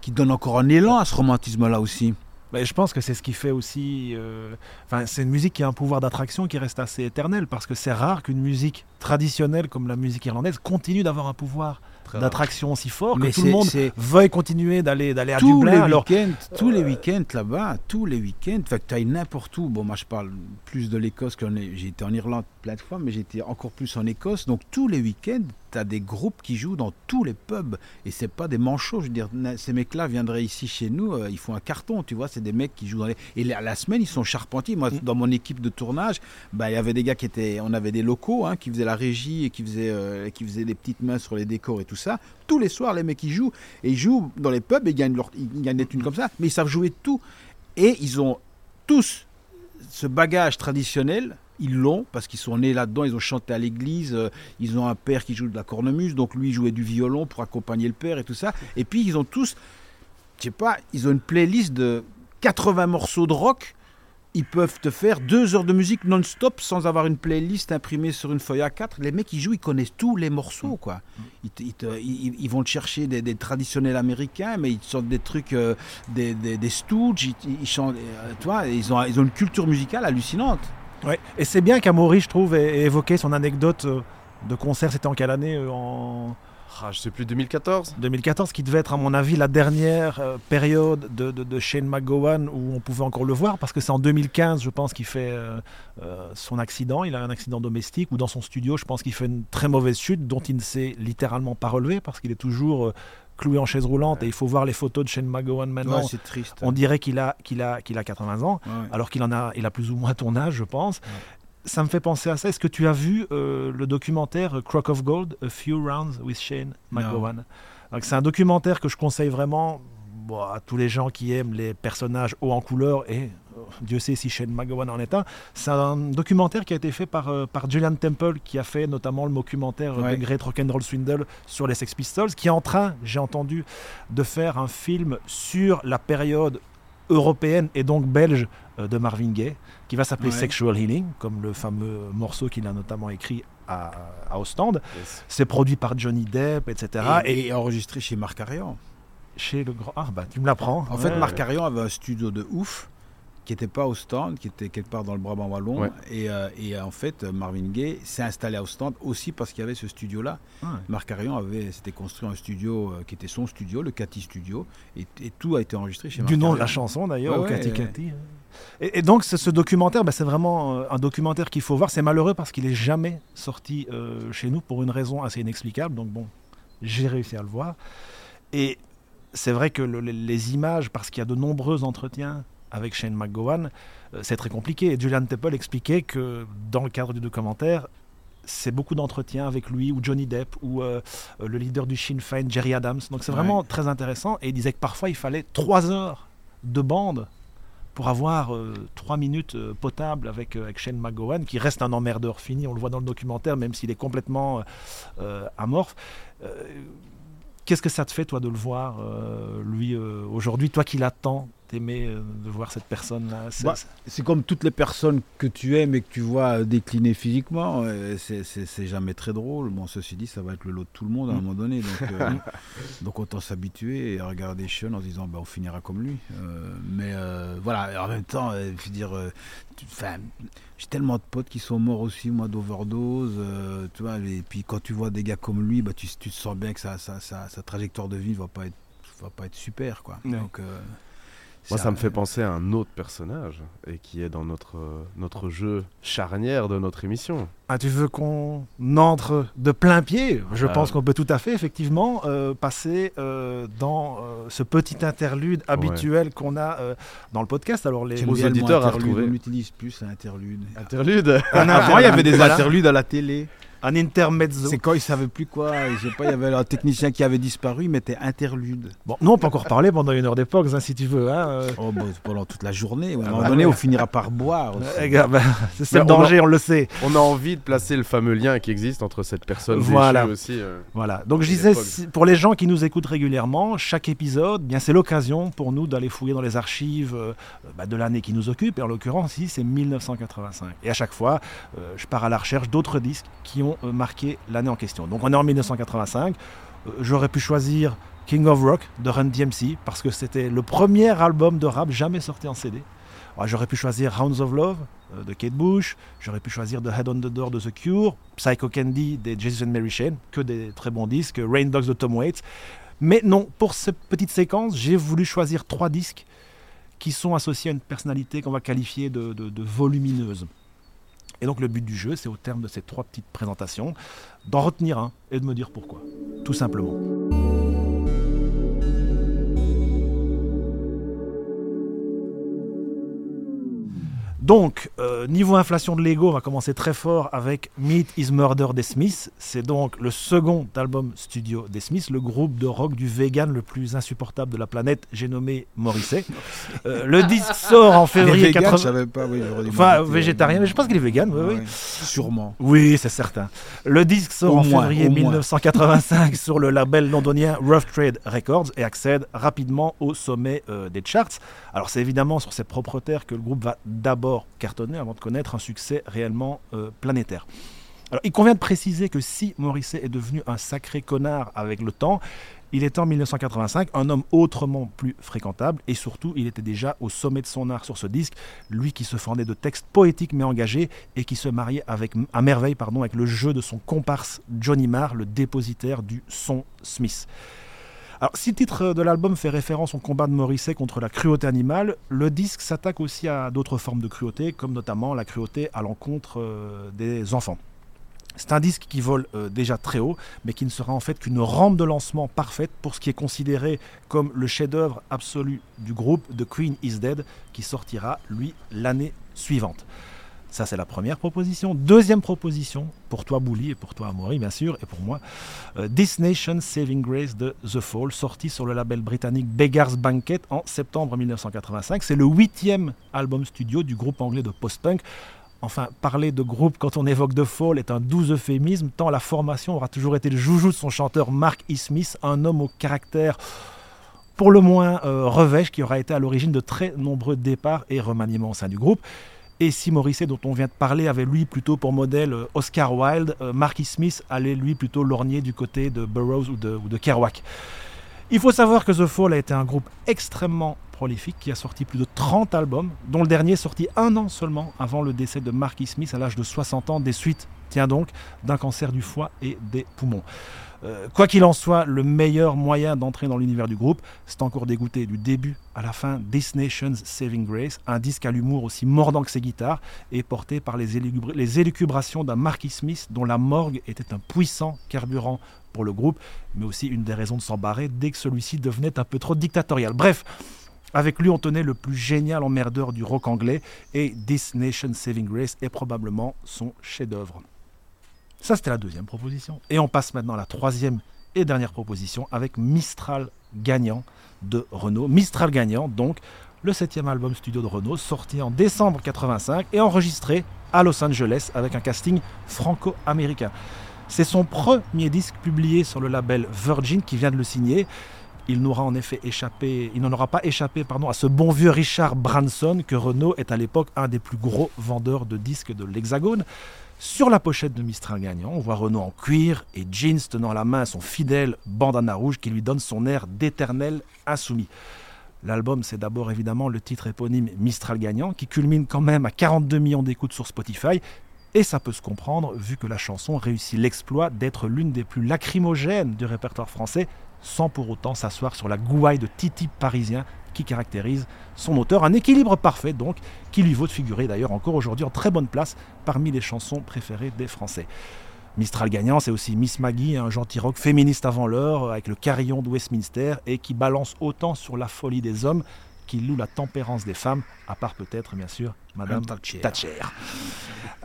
qui donne encore un élan à ce romantisme-là aussi. Mais je pense que c'est ce qui fait aussi. euh, Enfin, c'est une musique qui a un pouvoir d'attraction qui reste assez éternel parce que c'est rare qu'une musique traditionnelle comme la musique irlandaise continue d'avoir un pouvoir d'attraction aussi fort Mais que tout le monde veuille continuer d'aller d'aller à Dublin. les Alors, week-ends, tous les euh, week-ends là-bas, tous les week-ends, fait que tu ailles n'importe où. Bon, moi je parle plus de l'Écosse que j'ai été en Irlande plein de fois, mais été encore plus en Écosse. Donc tous les week-ends, tu as des groupes qui jouent dans tous les pubs et c'est pas des manchots. Je veux dire, ces mecs-là viendraient ici chez nous, euh, ils font un carton, tu vois. C'est des mecs qui jouent dans les. Et la, la semaine, ils sont charpentiers. Moi, Mm. dans mon équipe de tournage, bah, il y avait des gars qui étaient. On avait des locaux hein, qui faisaient la régie et qui faisaient, euh, qui faisaient des petites mains sur les décors et tout ça. Tous les soirs, les mecs, ils jouent. Et ils jouent dans les pubs et ils gagnent, leur, ils gagnent des thunes comme ça. Mais ils savent jouer tout. Et ils ont tous ce bagage traditionnel. Ils l'ont parce qu'ils sont nés là-dedans, ils ont chanté à l'église, euh, ils ont un père qui joue de la cornemuse, donc lui jouait du violon pour accompagner le père et tout ça. Et puis ils ont tous, je sais pas, ils ont une playlist de 80 morceaux de rock. Ils peuvent te faire deux heures de musique non-stop sans avoir une playlist imprimée sur une feuille A4. Les mecs qui jouent, ils connaissent tous les morceaux, quoi. Ils, ils ils- ils vont te chercher des, traditionnels américains, mais ils te sortent des trucs, euh, des, des, des Stooges, ils, ils chantent, euh, ils ils ont une culture musicale hallucinante. Ouais. Et c'est bien qu'Amaury, je trouve, ait évoqué son anecdote euh, de concert. C'était en quelle année euh, En Ah, je sais plus, 2014 2014, qui devait être, à mon avis, la dernière euh, période de, de, de Shane McGowan où on pouvait encore le voir, parce que c'est en 2015, je pense, qu'il fait euh, euh, son accident. Il a un accident domestique, ou dans son studio, je pense qu'il fait une très mauvaise chute, dont il ne s'est littéralement pas relevé, parce qu'il est toujours cloué en chaise roulante, et il faut voir les photos de Shane McGowan maintenant. Ouais, triste. on dirait qu'il a, qu'il a, qu'il a 80 ans, Ouais. alors qu'il en a, il a plus ou moins ton âge, je pense. Ça me fait penser à ça. Est-ce que tu as vu euh, le documentaire Crock of Gold, A Few Rounds with Shane. McGowan? C'est un documentaire que je conseille vraiment bon, à tous les gens qui aiment les personnages hauts en couleur et Dieu sait si Shane McGowan en est un. C'est un documentaire qui a été fait par, euh, par Julian Temple qui a fait notamment le documentaire euh, Ouais. The Great Rock'n'Roll Swindle sur les Sex Pistols qui est en train, j'ai entendu, de faire un film sur la période européenne et donc belge euh, de Marvin Gaye qui va s'appeler Ouais. Sexual Healing comme le fameux morceau qu'il a notamment écrit à, à Ostende. Yes. C'est produit par Johnny Depp, etc. et, et enregistré chez Marc Arian. chez le grand... Ah bah tu me l'apprends. En fait. Marc Arian avait un studio de ouf qui n'était pas au stand, qui était quelque part dans le Brabant wallon. Ouais. Et, euh, et, euh, en fait, euh, Marvin Gaye s'est installé au stand aussi parce qu'il y avait ce studio-là. Ouais. Marc Arian avait s'était construit un studio qui était son studio, le Cathy Studio, et, et tout a été enregistré chez Marc du nom de la chanson d'ailleurs, Ouais, Cathy Cathy. Et, et donc ce, ce documentaire, bah, c'est vraiment euh, un documentaire qu'il faut voir. C'est malheureux parce qu'il est jamais sorti euh, chez nous pour une raison assez inexplicable. Donc bon, j'ai réussi à le voir. Et c'est vrai que le- les, les images, parce qu'il y a de nombreux entretiens avec Shane McGowan, euh, c'est très compliqué. Et Julian Temple expliquait que dans le cadre du documentaire, c'est beaucoup d'entretiens avec lui ou Johnny Depp ou euh, le leader du Sinn Féin, Jerry Adams. Donc c'est Ouais. vraiment très intéressant. Et il disait que parfois il fallait trois heures de bande pour avoir euh, trois minutes euh, potables avec, avec Shane McGowan, qui reste un emmerdeur fini, on le voit dans le documentaire, même s'il est complètement amorphe. Qu'est-ce que ça te fait, toi, de le voir, lui, aujourd'hui, toi qui l'attends, t'aimais euh, de voir cette personne-là C'est- Bah, C'est comme toutes les personnes que tu aimes et que tu vois euh, décliner physiquement. euh, c'est- jamais très drôle. Bon, ceci dit, ça va être le lot de tout le monde à un Mm. moment donné. Donc, euh, donc autant s'habituer et regarder Sean en se disant bah, on finira comme lui. Euh, mais euh, voilà, en même temps, je veux dire, j'ai tellement de potes qui sont morts aussi, moi, d'overdose. tu vois, et puis quand tu vois des gars comme lui, bah, tu, tu te sens bien que sa, sa, sa, sa trajectoire de vie va pas être, va pas être super. Quoi. Ouais. Donc, euh, Moi, ça me fait penser à un autre personnage et qui est dans notre, euh, notre jeu charnière de notre émission. Ah, tu veux qu'on entre de plein pied? Je Ah. pense qu'on peut tout à fait, effectivement, euh, passer euh, dans euh, ce petit interlude habituel qu'on a euh, dans le podcast. Alors, les, J'aime aux bien le mot auditeurs à interlude, retrouver. On l'utilise plus, l'interlude. Interlude? Avant, il y avait des Voilà. interludes à la télé. Un intermezzo. C'est quand ils savaient plus quoi. Je sais pas, il y avait un technicien qui avait disparu, il mettait interlude. Bon, nous on peut encore parler pendant une heure d'époque, hein, si tu veux. Hein, euh. Oh, bah, pendant toute la journée. À un Ah moment bah donné, on finira par boire. Eh, bah, c'est le on danger, on le sait. On a envie de placer le fameux lien qui existe entre cette personne Voilà. déchue aussi. euh. Voilà. Donc je Et disais, pour les gens qui nous écoutent régulièrement, chaque épisode, bien c'est l'occasion pour nous d'aller fouiller dans les archives euh, bah, de l'année qui nous occupe. Et en l'occurrence, ici, c'est 1985. Et à chaque fois, euh, je pars à la recherche d'autres disques qui ont euh, marqué l'année en question. Donc on est en 1985. Euh, J'aurais pu choisir King of Rock de Run DMC parce que c'était le premier album de rap jamais sorti en CD. J'aurais pu choisir Hounds of Love euh, de Kate Bush, j'aurais pu choisir The Head on the Door de The Cure, Psycho Candy des Jesus and Mary Chain, que des très bons disques, Rain Dogs de Tom Waits. Mais non, pour cette petite séquence, j'ai voulu choisir trois disques qui sont associés à une personnalité qu'on va qualifier de volumineuse. Et donc le but du jeu, c'est au terme de ces trois petites présentations, d'en retenir un et de me dire pourquoi. Tout simplement. Donc, euh, niveau inflation de Lego, on va commencer très fort avec Meet Is Murder des Smiths. C'est donc le second album studio des Smiths, le groupe de rock du vegan le plus insupportable de la planète, j'ai nommé Morrissey. Euh, le disque sort en Les février véganes, 80. je savais pas. Oui, Enfin, végétarien, mais je pense qu'il est vegan, oui, Ah oui. Sûrement. Oui, c'est certain. Le disque sort Au en moins, février au moins. 1985 sur le label londonien Rough Trade Records et accède rapidement au sommet euh, des charts. Alors c'est évidemment sur ses propres terres que le groupe va d'abord cartonner avant de connaître un succès réellement euh, planétaire. Alors, il convient de préciser que si Morrissey est devenu un sacré connard avec le temps, il était en 1985 un homme autrement plus fréquentable et surtout il était déjà au sommet de son art sur ce disque, lui qui se fendait de textes poétiques mais engagés et qui se mariait à merveille pardon, avec le jeu de son comparse Johnny Marr, le dépositaire du son Smith. Alors, si le titre de l'album fait référence au combat de Morrissey contre la cruauté animale, le disque s'attaque aussi à d'autres formes de cruauté, comme notamment la cruauté à l'encontre euh, des enfants. C'est un disque qui vole euh, déjà très haut, mais qui ne sera en fait qu'une rampe de lancement parfaite pour ce qui est considéré comme le chef-d'œuvre absolu du groupe, The Queen is Dead, qui sortira, lui, l'année suivante. Ça, c'est la première proposition. Deuxième proposition, pour toi, Bouli, et pour toi, Amaury, bien sûr, et pour moi, euh, This Nation Saving Grace de The Fall, sorti sur le label britannique Beggar's Banquet en septembre 1985. C'est le huitième album studio du groupe anglais de post-punk. Enfin, parler de groupe quand on évoque The Fall est un doux euphémisme, tant la formation aura toujours été le joujou de son chanteur Mark E. Smith, un homme au caractère pour le moins euh, revêche qui aura été à l'origine de très nombreux départs et remaniements au sein du groupe. Et si Morrissey, dont on vient de parler, avait lui plutôt pour modèle euh, Oscar Wilde, euh, Marky Smith allait lui plutôt lorgner du côté de Burroughs ou de, ou de Kerouac. Il faut savoir que The Fall a été un groupe extrêmement prolifique qui a sorti plus de 30 albums, dont le dernier sorti un an seulement avant le décès de Marky Smith à l'âge de 60 ans des suites, tiens donc, d'un cancer du foie et des poumons. Euh, quoi qu'il en soit, le meilleur moyen d'entrer dans l'univers du groupe, c'est encore dégoûté du début à la fin This Nation's Saving Grace, un disque à l'humour aussi mordant que ses guitares et porté par les, élucubrations d'un Marky Smith dont la morgue était un puissant carburant pour le groupe, mais aussi une des raisons de s'en barrer dès que celui-ci devenait un peu trop dictatorial. Bref, avec lui, on tenait le plus génial emmerdeur du rock anglais et This Nation Saving Grace est probablement son chef-d'œuvre. Ça, c'était la deuxième proposition. Et on passe maintenant à la troisième et dernière proposition avec Mistral gagnant de Renault. Mistral gagnant, donc le septième album studio de Renault, sorti en décembre 85 et enregistré à Los Angeles avec un casting franco-américain. C'est son premier disque publié sur le label Virgin qui vient de le signer. Il n'aura en effet échappé, il n'en aura pas échappé pardon, à ce bon vieux Richard Branson que Renault est à l'époque un des plus gros vendeurs de disques de l'Hexagone. Sur la pochette de Mistral gagnant, on voit Renault en cuir et jeans tenant à la main son fidèle bandana rouge qui lui donne son air d'éternel insoumis. L'album, c'est d'abord évidemment le titre éponyme Mistral gagnant qui culmine quand même à 42 millions d'écoutes sur Spotify. Et ça peut se comprendre vu que la chanson réussit l'exploit d'être l'une des plus lacrymogènes du répertoire français sans pour autant s'asseoir sur la gouaille de Titi parisien qui caractérise son auteur. Un équilibre parfait donc qui lui vaut de figurer d'ailleurs encore aujourd'hui en très bonne place parmi les chansons préférées des Français. Mistral gagnant, c'est aussi Miss Maggie, un gentil rock féministe avant l'heure, avec le carillon de Westminster, et qui balance autant sur la folie des hommes qu'il loue la tempérance des femmes, à part peut-être bien sûr Madame Thatcher. Thatcher.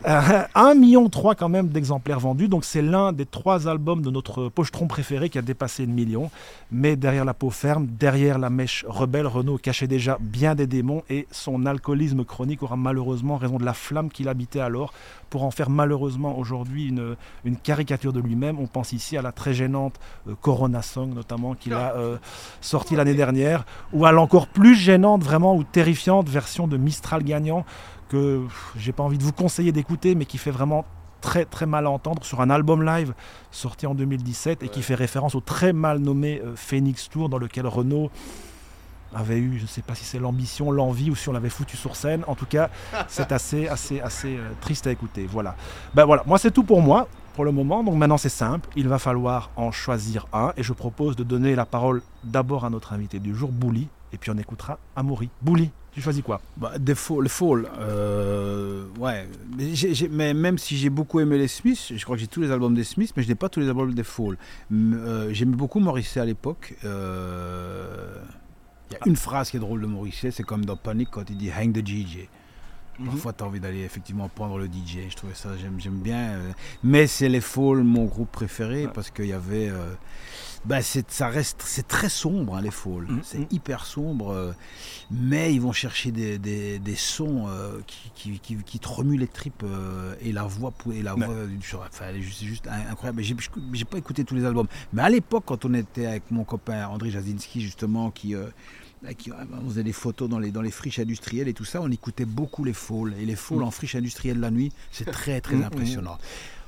Euh, 1 million 3 quand même d'exemplaires vendus, donc c'est l'un des trois albums de notre pochetron préféré qui a dépassé le million. Mais derrière la peau ferme, derrière la mèche rebelle, Renault cachait déjà bien des démons et son alcoolisme chronique aura malheureusement raison de la flamme qu'il habitait alors pour en faire malheureusement aujourd'hui une, une caricature de lui-même. On pense ici à la très gênante euh, Corona Song notamment qu'il a euh, sorti l'année dernière, ou à l'encore plus gênante vraiment ou terrifiante version de Mistral gagnant que j'ai pas envie de vous conseiller d'écouter, mais qui fait vraiment très très mal à entendre sur un album live sorti en 2017 et qui fait référence au très mal nommé euh, Phoenix Tour dans lequel Renault avait eu, je ne sais pas si c'est l'ambition, l'envie ou si on l'avait foutu sur scène. En tout cas, c'est assez assez assez euh, triste à écouter. Voilà. Ben voilà, moi c'est tout pour moi pour le moment. Donc maintenant c'est simple, il va falloir en choisir un et je propose de donner la parole d'abord à notre invité du jour, Bouli, et puis on écoutera Amaury. Bouli, tu choisis quoi Bah, des Fall, le Fall, euh, ouais. Mais, mais même si j'ai beaucoup aimé les Smiths, je crois que j'ai tous les albums des Smiths, mais je n'ai pas tous les albums des Fall. Euh, J'aimais beaucoup Morrissey à l'époque. euh, Il y a une phrase qui est drôle de Morrissey, c'est comme dans Panic quand il dit Hang the DJ. Parfois, tu as envie d'aller effectivement prendre le DJ. Je trouvais ça, j'aime, j'aime bien. Mais c'est les Fall, mon groupe préféré, parce qu'il y avait. euh, bah, c'est, ça reste, c'est très sombre, hein, les Fall. Mhm. C'est hyper sombre. euh, mais ils vont chercher des, des, des sons euh, qui, qui, qui, qui te remuent les tripes euh, et la voix, et la voix enfin, juste, c'est juste in- incroyable. J'ai, j'ai pas écouté tous les albums. Mais à l'époque, quand on était avec mon copain André Jazinski, justement, qui. euh, Là, qui- on faisait des photos dans les, dans les friches industrielles et tout ça, on écoutait beaucoup les faules. Et les faules en friche industrielle la nuit, c'est très très Mm, impressionnant.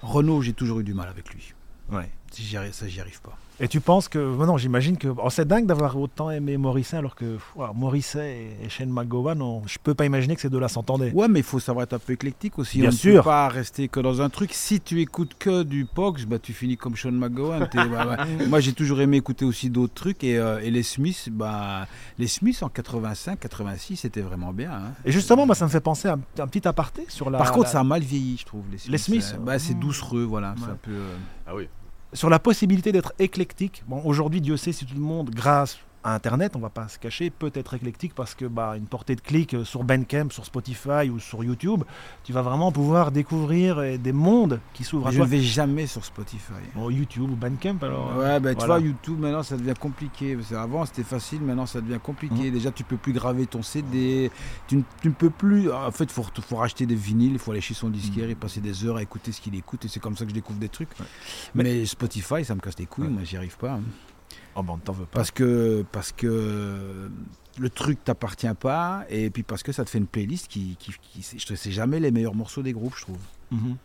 Renault, j'ai toujours eu du mal avec lui. Ouais. Si j'y arrive- ça, j'y arrive pas. Et tu penses que. non, j'imagine que. oh, c'est dingue d'avoir autant aimé Morrissey alors que ouah, Morrissey et Shane McGowan, on- je peux pas imaginer que ces deux-là s'entendaient. Ouais, mais il faut savoir être un peu éclectique aussi. Bien on sûr. ne peut pas rester que dans un truc. Si tu écoutes que du Pox, bah, tu finis comme Sean McGowan. Bah, bah. Moi, j'ai toujours aimé écouter aussi d'autres trucs. Et, euh, et les Smiths, bah, les Smiths en 85, 86, c'était vraiment bien. hein. Et justement, moi, ça me fait penser à un, un petit aparté sur la. Par contre, la- ça a mal vieilli, je trouve. Les Smiths, Les Smiths, Euh, bah, c'est doucereux, voilà. Ouais. un peu, euh, Ah oui. Sur la possibilité d'être éclectique. Bon, aujourd'hui, Dieu sait si tout le monde, grâce Internet, on va pas se cacher, peut être éclectique parce que bah, une portée de clic euh, sur Bandcamp, sur Spotify ou sur YouTube, tu vas vraiment pouvoir découvrir euh, des mondes qui s'ouvrent à Je toi. ne vais jamais sur Spotify. Bon, YouTube ou Bandcamp alors. euh, Ouais, ben tu vois, YouTube maintenant ça devient compliqué. Parce Avant c'était facile, maintenant ça devient compliqué. Déjà, tu peux plus graver ton CD. Tu, ne- tu ne peux plus. En fait, il faut, faut racheter des vinyles, il faut aller chez son disquaire et passer des heures à écouter ce qu'il écoute. Et c'est comme ça que je découvre des trucs. Mais, Spotify, ça me casse les couilles. Ouais. Moi, j'y arrive pas. hein. Oh, t'en pas. Parce que, parce que le truc t'appartient pas. Et puis parce que ça te fait une playlist qui. qui, qui c'est- jamais les meilleurs morceaux des groupes, je trouve. Mhm.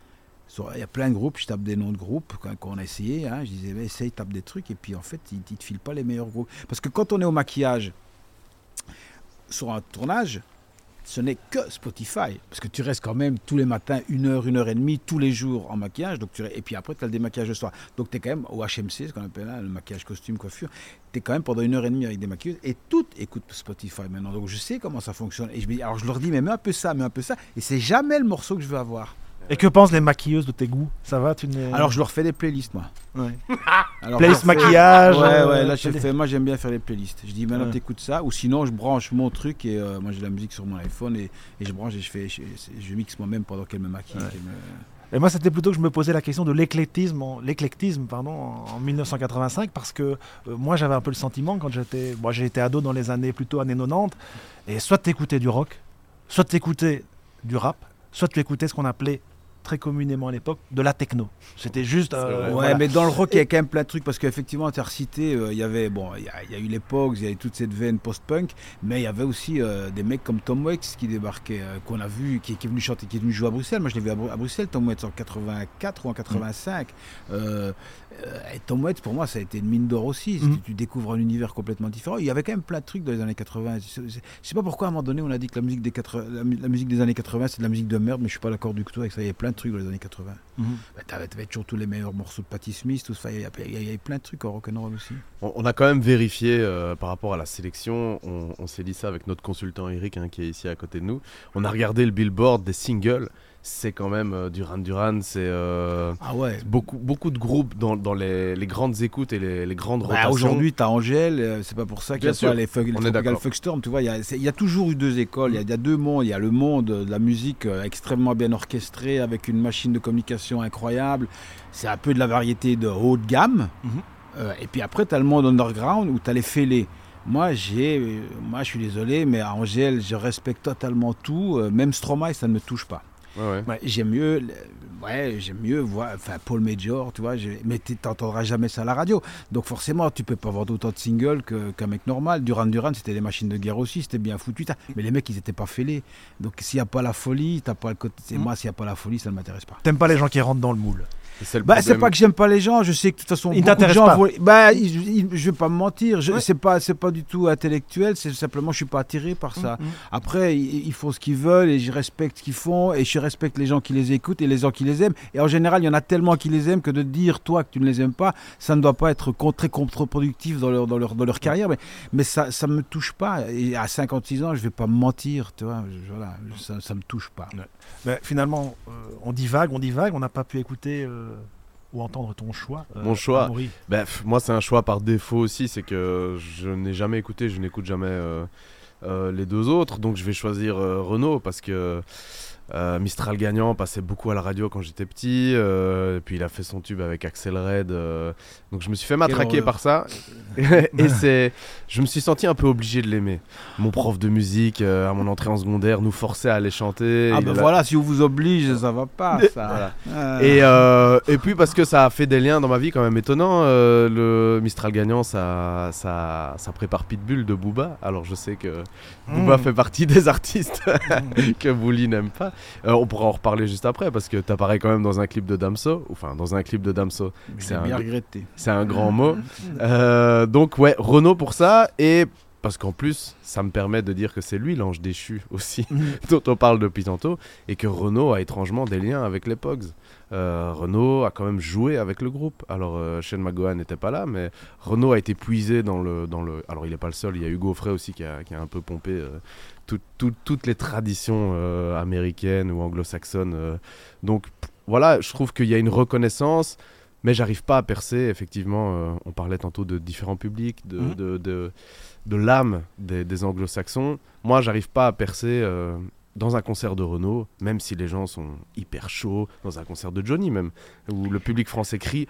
Il y a plein de groupes, je tape des noms de groupes quand, quand on a essayé. hein, je disais, mais essaye, tape des trucs, et puis en fait, ils ne te filent pas les meilleurs groupes. Parce que quand on est au maquillage, sur un tournage, ce n'est que Spotify. Parce que tu restes quand même tous les matins, une heure, une heure et demie, tous les jours en maquillage. Donc tu, et puis après, tu as le démaquillage le soir. Donc tu es quand même au HMC, ce qu'on appelle là, le maquillage, costume, coiffure. Tu es quand même pendant une heure et demie avec des maquilleuses. Et toutes écoutent Spotify maintenant. Donc je sais comment ça fonctionne. Et je, me dis- alors je leur dis, mais mets un peu ça, mets un peu ça. Et c'est jamais le morceau que je veux avoir. Et que pensent les maquilleuses de tes goûts? Ça va tu Alors je leur fais des playlists, moi. Ouais. Alors, Playlist fais- maquillage. Ouais, euh, ouais, là je télé- fais, moi j'aime bien faire les playlists. Je dis maintenant Ouais. t'écoutes ça, ou sinon je branche mon truc et euh, moi j'ai la musique sur mon iPhone et, et je branche et je fais, je, je mixe moi-même pendant qu'elle me maquille. Ouais. qu'elle me- Et moi, c'était plutôt que je me posais la question de l'éclectisme, en, l'éclectisme, pardon, en, en 1985, parce que euh, moi, j'avais un peu le sentiment quand j'étais, moi, j'ai été ado dans les années plutôt années 90, et soit tu écoutais du rock, soit tu écoutais du rap, soit tu écoutais ce qu'on appelait très communément à l'époque de la techno. C'était juste. euh, vrai. Ouais, voilà. mais dans le rock, il y a quand même plein de trucs parce qu'effectivement, tu as recité, euh, il y avait, bon, il y, a- il y a eu les Pogs, il y a eu toute cette veine post-punk, mais il y avait aussi euh, des mecs comme Tom Waits qui débarquaient, euh, qu'on a vu, qui, qui est venu chanter, qui est venu jouer à Bruxelles. Moi, je l'ai vu à, Bru- à Bruxelles, Tom Waits en 84 ou en 85. Euh, euh, et Tom Waits, pour moi, ça a été une mine d'or aussi. Mhm. Tu, tu découvres un univers complètement différent. Il y avait quand même plein de trucs dans les années 80. Je sais- je sais pas pourquoi à un moment donné, on a dit que la musique des, 80 la, mu- la musique des années 80, c'est de la musique de merde, mais je suis pas d'accord du tout avec ça. Il y avait plein de trucs dans les années 80. Mhm. Bah, t'avais, t'avais toujours tous les meilleurs morceaux de Patti Smith, tout ça. Il y, il avait plein de trucs en rock'n'roll aussi. On, on a quand même vérifié euh, par rapport à la sélection. On, on s'est dit ça avec notre consultant Eric hein, qui est ici à côté de nous. On a regardé le billboard des singles. C'est quand même euh, Duran Duran, c'est euh, Ah ouais. beaucoup, beaucoup de groupes dans, dans les, les grandes écoutes et les, les grandes Bah, rotations. Aujourd'hui, tu as Angèle, euh, c'est pas pour ça qu'il y a pas les, fuck, les. Fuckstorm, tu vois, il y a, y toujours eu deux écoles, il y a, il y a deux mondes, il y a le monde de la musique extrêmement bien orchestrée, avec une machine de communication incroyable, c'est un peu de la variété de haut de gamme, Mhm. Euh, et puis après, tu as le monde underground où tu as les fêlés. Moi, j'ai, moi, je suis désolé, mais à Angèle, je respecte totalement tout. même Stromae, ça ne me touche pas. Ouais, ouais. Ouais, j'aime mieux, ouais, j'aime mieux voir, enfin Paul Major, tu vois, mais tu n'entendras jamais ça à la radio. Donc forcément, tu peux pas vendre autant de singles qu'un mec normal. Duran Duran, c'était des machines de guerre aussi, c'était bien foutu. Mais les mecs, ils étaient pas fêlés. Donc s'il n'y a pas la folie, t'as pas le côté. c'est Mm. Moi, s'il n'y a pas la folie, ça ne m'intéresse pas. T'aimes pas les gens qui rentrent dans le moule? C'est le Bah, pas que j'aime pas les gens, je sais que de toute façon, Ils beaucoup de t'intéressent gens pas. voient- Bah, ils- je vais pas me mentir, je, Ouais. c'est pas, c'est pas du tout intellectuel, c'est simplement je suis pas attiré par ça. Mhm. Après, ils, ils font ce qu'ils veulent et je respecte ce qu'ils font et je respecte les gens qui les écoutent et les gens qui les aiment. Et en général, il y en a tellement qui les aiment que de dire toi que tu ne les aimes pas, ça ne doit pas être très contre-productif dans leur, dans leur, dans leur carrière. Mais, mais ça ne me touche pas. Et à 56 ans, je vais pas me mentir, tu vois. je- voilà, ça, ça me touche pas. Mais finalement, euh, on divague, on divague, on n'a pas pu écouter euh, ou entendre ton choix. euh, Mon choix. Bah, moi, c'est un choix par défaut aussi, c'est que je n'ai jamais écouté, je n'écoute jamais euh, euh, les deux autres, donc je vais choisir Renault parce que euh, Mistral gagnant passait beaucoup à la radio quand j'étais petit, euh, et puis il a fait son tube avec Axel Red, euh, donc je me suis fait matraquer par ça, et c'est, je me suis senti un peu obligé de l'aimer. Mon prof de musique à mon entrée en secondaire nous forçait à aller chanter. Ah ben voilà, si on vous oblige, ça va pas. Ça. Voilà. Ah. Et, et puis parce que ça a fait des liens dans ma vie quand même étonnants. le Mistral gagnant, ça, ça, ça prépare Pitbull de Booba. Alors je sais que Booba Mm. fait partie des artistes que Bouli n'aime pas. Euh, on pourra en reparler juste après parce que t'apparais quand même dans un clip de Damso. Enfin, dans un clip de Damso, c'est un, bien regretté. c'est un grand mot. Euh, donc ouais, Renault pour ça. Et parce qu'en plus, ça me permet de dire que c'est lui l'ange déchu aussi, dont on parle depuis tantôt, et que Renault a étrangement des liens avec les Pogs. Euh, Renault a quand même joué avec le groupe. Alors, euh, Shane McGowan n'était pas là, mais Renault a été puisé dans le. Dans le... Alors, il n'est pas le seul, il y a Hugo Frey aussi qui a, qui a un peu pompé euh, tout- tout- toutes les traditions euh, américaines ou anglo-saxonnes. euh. Donc, voilà, je trouve qu'il y a une reconnaissance. Mais j'arrive pas à percer, effectivement, euh, on parlait tantôt de différents publics, de, Mhm. de, de, de l'âme des, des anglo-saxons. Moi, j'arrive pas à percer dans un concert de Renault, même si les gens sont hyper chauds, dans un concert de Johnny même, où le public français crie.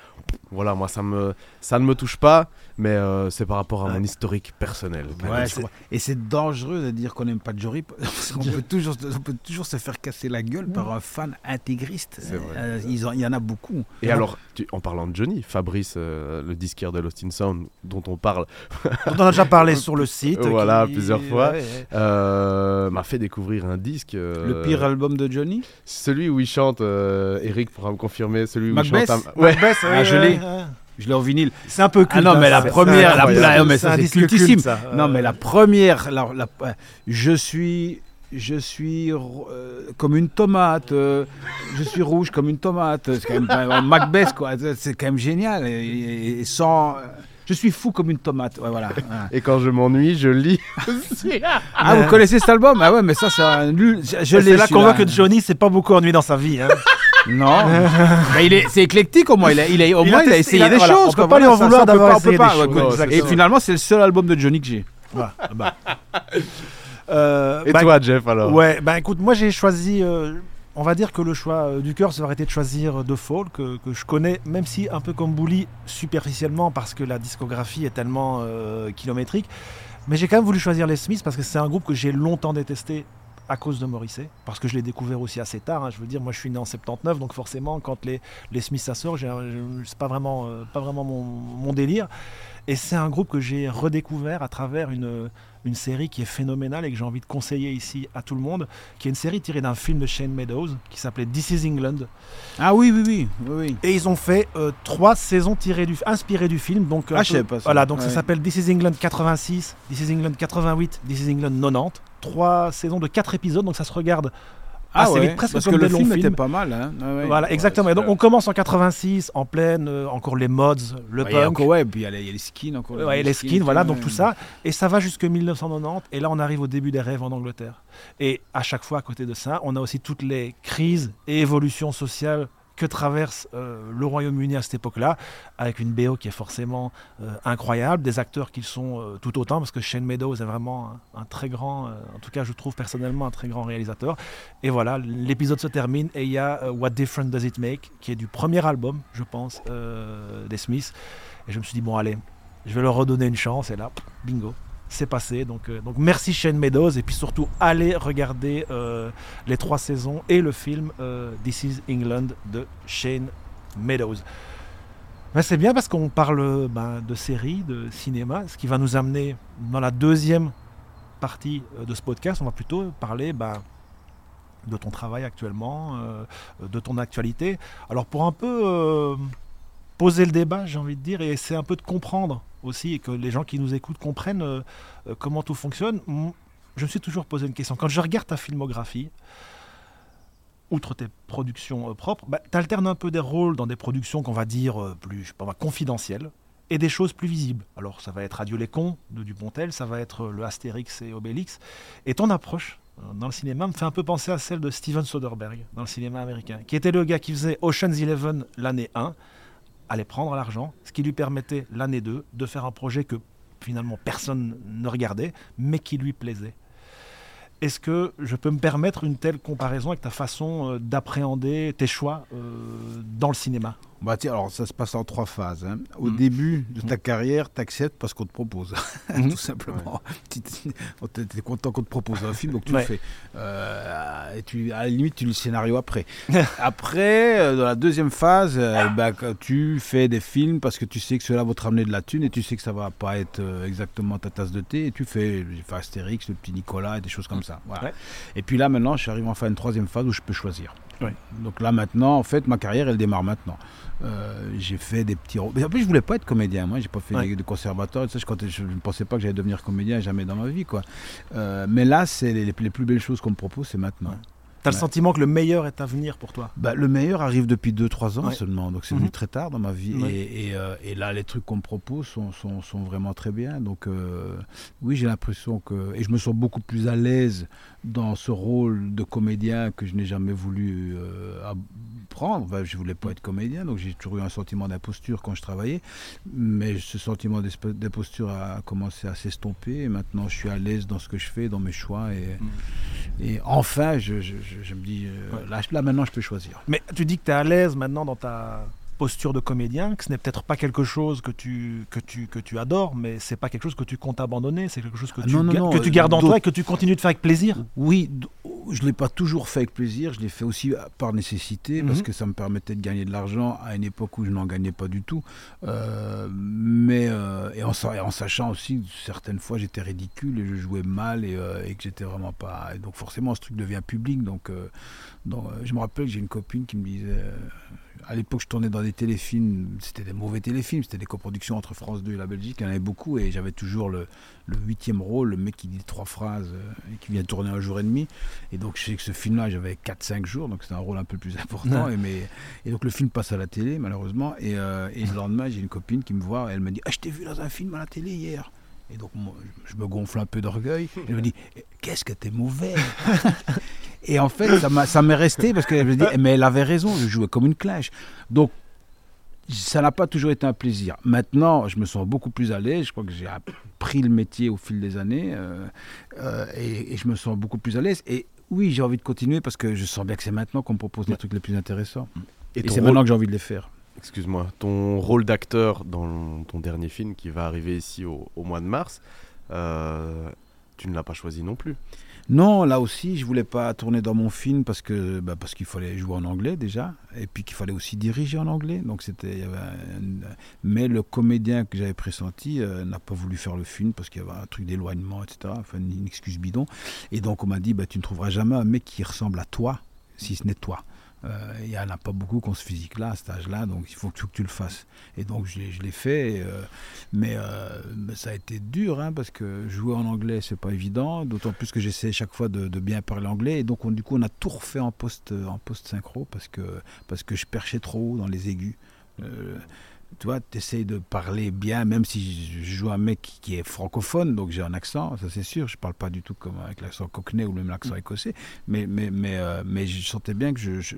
Voilà, moi, ça, me, ça ne me touche pas, mais euh, c'est par rapport à mon Ouais. historique personnel. Ouais, et c'est dangereux de dire qu'on n'aime pas Jory parce qu'on peut toujours, on peut toujours se faire casser la gueule par un fan intégriste. C'est vrai. Euh, ils il y en a beaucoup. Et alors, tu- en parlant de Johnny, Fabrice, euh, le disquaire de Lost in Sound, dont on parle, dont on a déjà parlé sur le site. Voilà, qui- plusieurs fois. Ouais, ouais. euh, m'a fait découvrir un disque. euh, Le pire album de Johnny? Celui où il chante, euh, Eric pourra me confirmer, celui où Macbeth il chante. à- Ouais. Macbeth, Ah, je l'ai. ouais. Je l'ai en vinyle. C'est un peu culte. Ah non, mais la première, c'est la, mais C'est ça un c'est disque cultissime. culte, ça. Non, mais la première, la, la- je suis, je suis euh, comme une tomate. euh, je suis rouge comme une tomate. C'est quand même Macbeth, quoi. C'est quand même génial. Et, et- et sans, je suis fou comme une tomate. Ouais, voilà. Et quand je m'ennuie, je lis. Ah, vous connaissez cet album? Ah ouais, mais ça, c'est un. Je, je l'ai. C'est là qu'on voit que Johnny s'est pas beaucoup ennuyé dans sa vie. hein. Non. Mais il est, c'est écléctique au moins. Il a, il a- au Il moins, a il a testé, essayé il a- des voilà, choses. on peut quoi. pas lui en ça- vouloir ça, on peut d'avoir pas- on peut essayé pas, des ouais, choses. c'est Et ça. finalement, c'est le seul album de Johnny que j'ai. Ah bah. Euh, Et bah, toi, Jeff, alors? Ouais, bah écoute, moi j'ai choisi. euh, on va dire que le choix euh, du cœur, ça aurait été de choisir euh, The Fall, que, que je connais, même si un peu comme Bouli, superficiellement, parce que la discographie est tellement euh, kilométrique. Mais j'ai quand même voulu choisir les Smiths parce que c'est un groupe que j'ai longtemps détesté à cause de Morrissey, parce que je l'ai découvert aussi assez tard. hein. Je veux dire, moi je suis né en 79, donc forcément, quand les, les Smiths ça sort, c'est pas vraiment, euh, pas vraiment mon délire. Et c'est un groupe que j'ai redécouvert à travers une, une série qui est phénoménale et que j'ai envie de conseiller ici à tout le monde, qui est une série tirée d'un film de Shane Meadows qui s'appelait This is England. Ah oui, oui, oui. oui, oui. Et ils ont fait euh, trois saisons tirées du, inspirées du film. Donc, Ah, je peu- savais pas ça. Voilà, donc ça s'appelle This is England 86, This is England 88, This is England 90. Trois saisons de quatre épisodes, donc ça se regarde Ah assez ouais, vite, presque parce comme que le film était pas mal. Hein. Ah ouais. Voilà, Ouais, exactement. Et donc c'est- on commence en 86, en pleine, euh, encore les mods, le punk, encore, ouais, puis il y a les, il y a les skins encore. Ouais, les skins, voilà, ouais. donc tout ça. Et ça va jusque 1990. Et là, on arrive au début des rêves en Angleterre. Et à chaque fois, à côté de ça, on a aussi toutes les crises et évolutions sociales que traverse euh, le Royaume-Uni à cette époque-là, avec une BO qui est forcément euh, incroyable, des acteurs qui le sont euh, tout autant, parce que Shane Meadows est vraiment un, un très grand, en tout cas je trouve personnellement un très grand réalisateur. Et voilà, l'épisode se termine et il y a What Difference Does It Make, qui est du premier album, je pense, des Smiths. Et je me suis dit, bon allez, je vais leur redonner une chance, et là, bingo, c'est passé. Donc, euh, donc merci Shane Meadows, et puis surtout, allez regarder euh, les trois saisons et le film euh, This is England de Shane Meadows. Ben, c'est bien parce qu'on parle ben, de séries, de cinéma, ce qui va nous amener dans la deuxième partie de ce podcast. On va plutôt parler ben, de ton travail actuellement, de ton actualité. Alors pour un peu poser le débat, j'ai envie de dire, et essayer un peu de comprendre aussi, et que les gens qui nous écoutent comprennent euh, euh, comment tout fonctionne, je me suis toujours posé une question. Quand je regarde ta filmographie, outre tes productions euh, propres, bah, tu alternes un peu des rôles dans des productions qu'on va dire plus je pas, confidentielles et des choses plus visibles. Alors ça va être Adieu les cons de Dupontel, ça va être le Astérix et Obélix. Et ton approche dans le cinéma me fait un peu penser à celle de Steven Soderbergh dans le cinéma américain, qui était le gars qui faisait Ocean's Eleven l'année 1, allait prendre l'argent, ce qui lui permettait l'année 2 de faire un projet que finalement personne ne regardait, mais qui lui plaisait. Est-ce que je peux me permettre une telle comparaison avec ta façon euh, d'appréhender tes choix euh, dans le cinéma? Bah, tiens, alors ça se passe en trois phases. hein. Au Mhm. début de ta Mhm. carrière, tu acceptes parce qu'on te propose, Mhm. tout simplement. Tu es content qu'on te propose un film, donc tu Ouais. le fais. Euh, et tu, à la limite, tu lis le scénario après. après, euh, dans la deuxième phase, euh, bah, tu fais des films parce que tu sais que cela va te ramener de la thune et tu sais que ça va pas être exactement ta tasse de thé. Et tu fais, fait Astérix, le petit Nicolas et des choses comme ça. Voilà. Ouais. Et puis là, maintenant, je suis arrivé enfin à une troisième phase où je peux choisir. Donc là, maintenant, en fait, ma carrière, elle démarre maintenant. Euh, j'ai fait des petits rôles. Mais en plus, je voulais pas être comédien. Moi, j'ai pas fait Ouais. de, tout ça. Je, ne pensais pas que j'allais devenir comédien jamais dans ma vie, quoi. Euh, mais là, c'est les, les plus belles choses qu'on me propose, c'est maintenant. Ouais. T'as le sentiment que le meilleur est à venir pour toi? Bah, le meilleur arrive depuis 2-3 ans Ouais. seulement, donc c'est Mhm. venu très tard dans ma vie. Ouais. Et, et, euh, et là, les trucs qu'on me propose sont, sont, sont vraiment très bien. Donc, euh, oui, j'ai l'impression que. Et je me sens beaucoup plus à l'aise dans ce rôle de comédien que je n'ai jamais voulu euh, prendre. Enfin, je voulais pas être comédien, donc j'ai toujours eu un sentiment d'imposture quand je travaillais. Mais ce sentiment d'imposture a commencé à s'estomper. Et maintenant, je suis à l'aise dans ce que je fais, dans mes choix. Et, et enfin, je, je- je- je me dis, euh, Ouais. là, là, maintenant, je peux choisir. Mais tu dis que tu es à l'aise maintenant dans ta posture de comédien, que ce n'est peut-être pas quelque chose que tu, que tu, que tu adores, mais c'est pas quelque chose que tu comptes abandonner, c'est quelque chose que, Ah tu, non, non, ga- non, que tu euh, gardes en toi et que tu continues de faire avec plaisir. Oui, je ne l'ai pas toujours fait avec plaisir, je l'ai fait aussi par nécessité, parce Mhm. que ça me permettait de gagner de l'argent à une époque où je n'en gagnais pas du tout. Euh, mais, euh, et, en, sa- et en sachant aussi que certaines fois j'étais ridicule et je jouais mal et, euh, et que j'étais vraiment pas. et donc forcément ce truc devient public. Donc, euh, donc, euh, je me rappelle que j'ai une copine qui me disait. À l'époque, je tournais dans des téléfilms, c'était des mauvais téléfilms, c'était des coproductions entre France 2 et la Belgique, il y en avait beaucoup, et j'avais toujours le, le huitième rôle, le mec qui dit trois phrases euh, et qui vient tourner un jour et demi. Et donc, je sais que ce film-là, j'avais 4-5 jours, donc c'était un rôle un peu plus important. Ouais. Et, mais, et donc, le film passe à la télé, malheureusement. Et, euh, et le lendemain, j'ai une copine qui me voit, et elle me dit Ah, je t'ai vu dans un film à la télé hier. Et donc, moi, je me gonfle un peu d'orgueil. Et Elle me dit Qu'est-ce que t'es mauvais? Et en fait, ça m'est resté parce qu'elle me dit Mais elle avait raison, je jouais comme une cloche. Donc, ça n'a pas toujours été un plaisir. Maintenant, je me sens beaucoup plus à l'aise. Je crois que j'ai appris le métier au fil des années euh, euh, et, et je me sens beaucoup plus à l'aise. Et oui, j'ai envie de continuer parce que je sens bien que c'est maintenant qu'on me propose les trucs les plus intéressants. Et, c'est maintenant que j'ai envie de les faire. Excuse-moi, ton rôle d'acteur dans ton dernier film qui va arriver ici au, mois de mars, euh, tu ne l'as pas choisi non plus. Non, là aussi, je voulais pas tourner dans mon film parce que bah, parce qu'il fallait jouer en anglais déjà, et puis qu'il fallait aussi diriger en anglais. Donc c'était, mais le comédien que j'avais pressenti euh, n'a pas voulu faire le film parce qu'il y avait un truc d'éloignement, etc. Enfin, une excuse bidon. Et donc on m'a dit, bah, tu ne trouveras jamais un mec qui ressemble à toi, si ce n'est toi. Euh, il n'y en a pas beaucoup qui ont ce physique-là, à cet âge-là, donc il faut que, tu le fasses. Et donc je, l'ai fait, euh, mais, ça a été dur, hein, parce que jouer en anglais, c'est pas évident, d'autant plus que j'essaie chaque fois de, bien parler anglais, et donc du coup on a tout refait en post, en post synchro, parce que, parce que je perchais trop haut dans les aigus tu vois, tu essayes de parler bien, même si je joue un mec qui est francophone, donc j'ai un accent, ça c'est sûr, je parle pas du tout comme avec l'accent cockney ou même l'accent écossais, mais, mais, mais, euh, mais je sentais bien que je, je,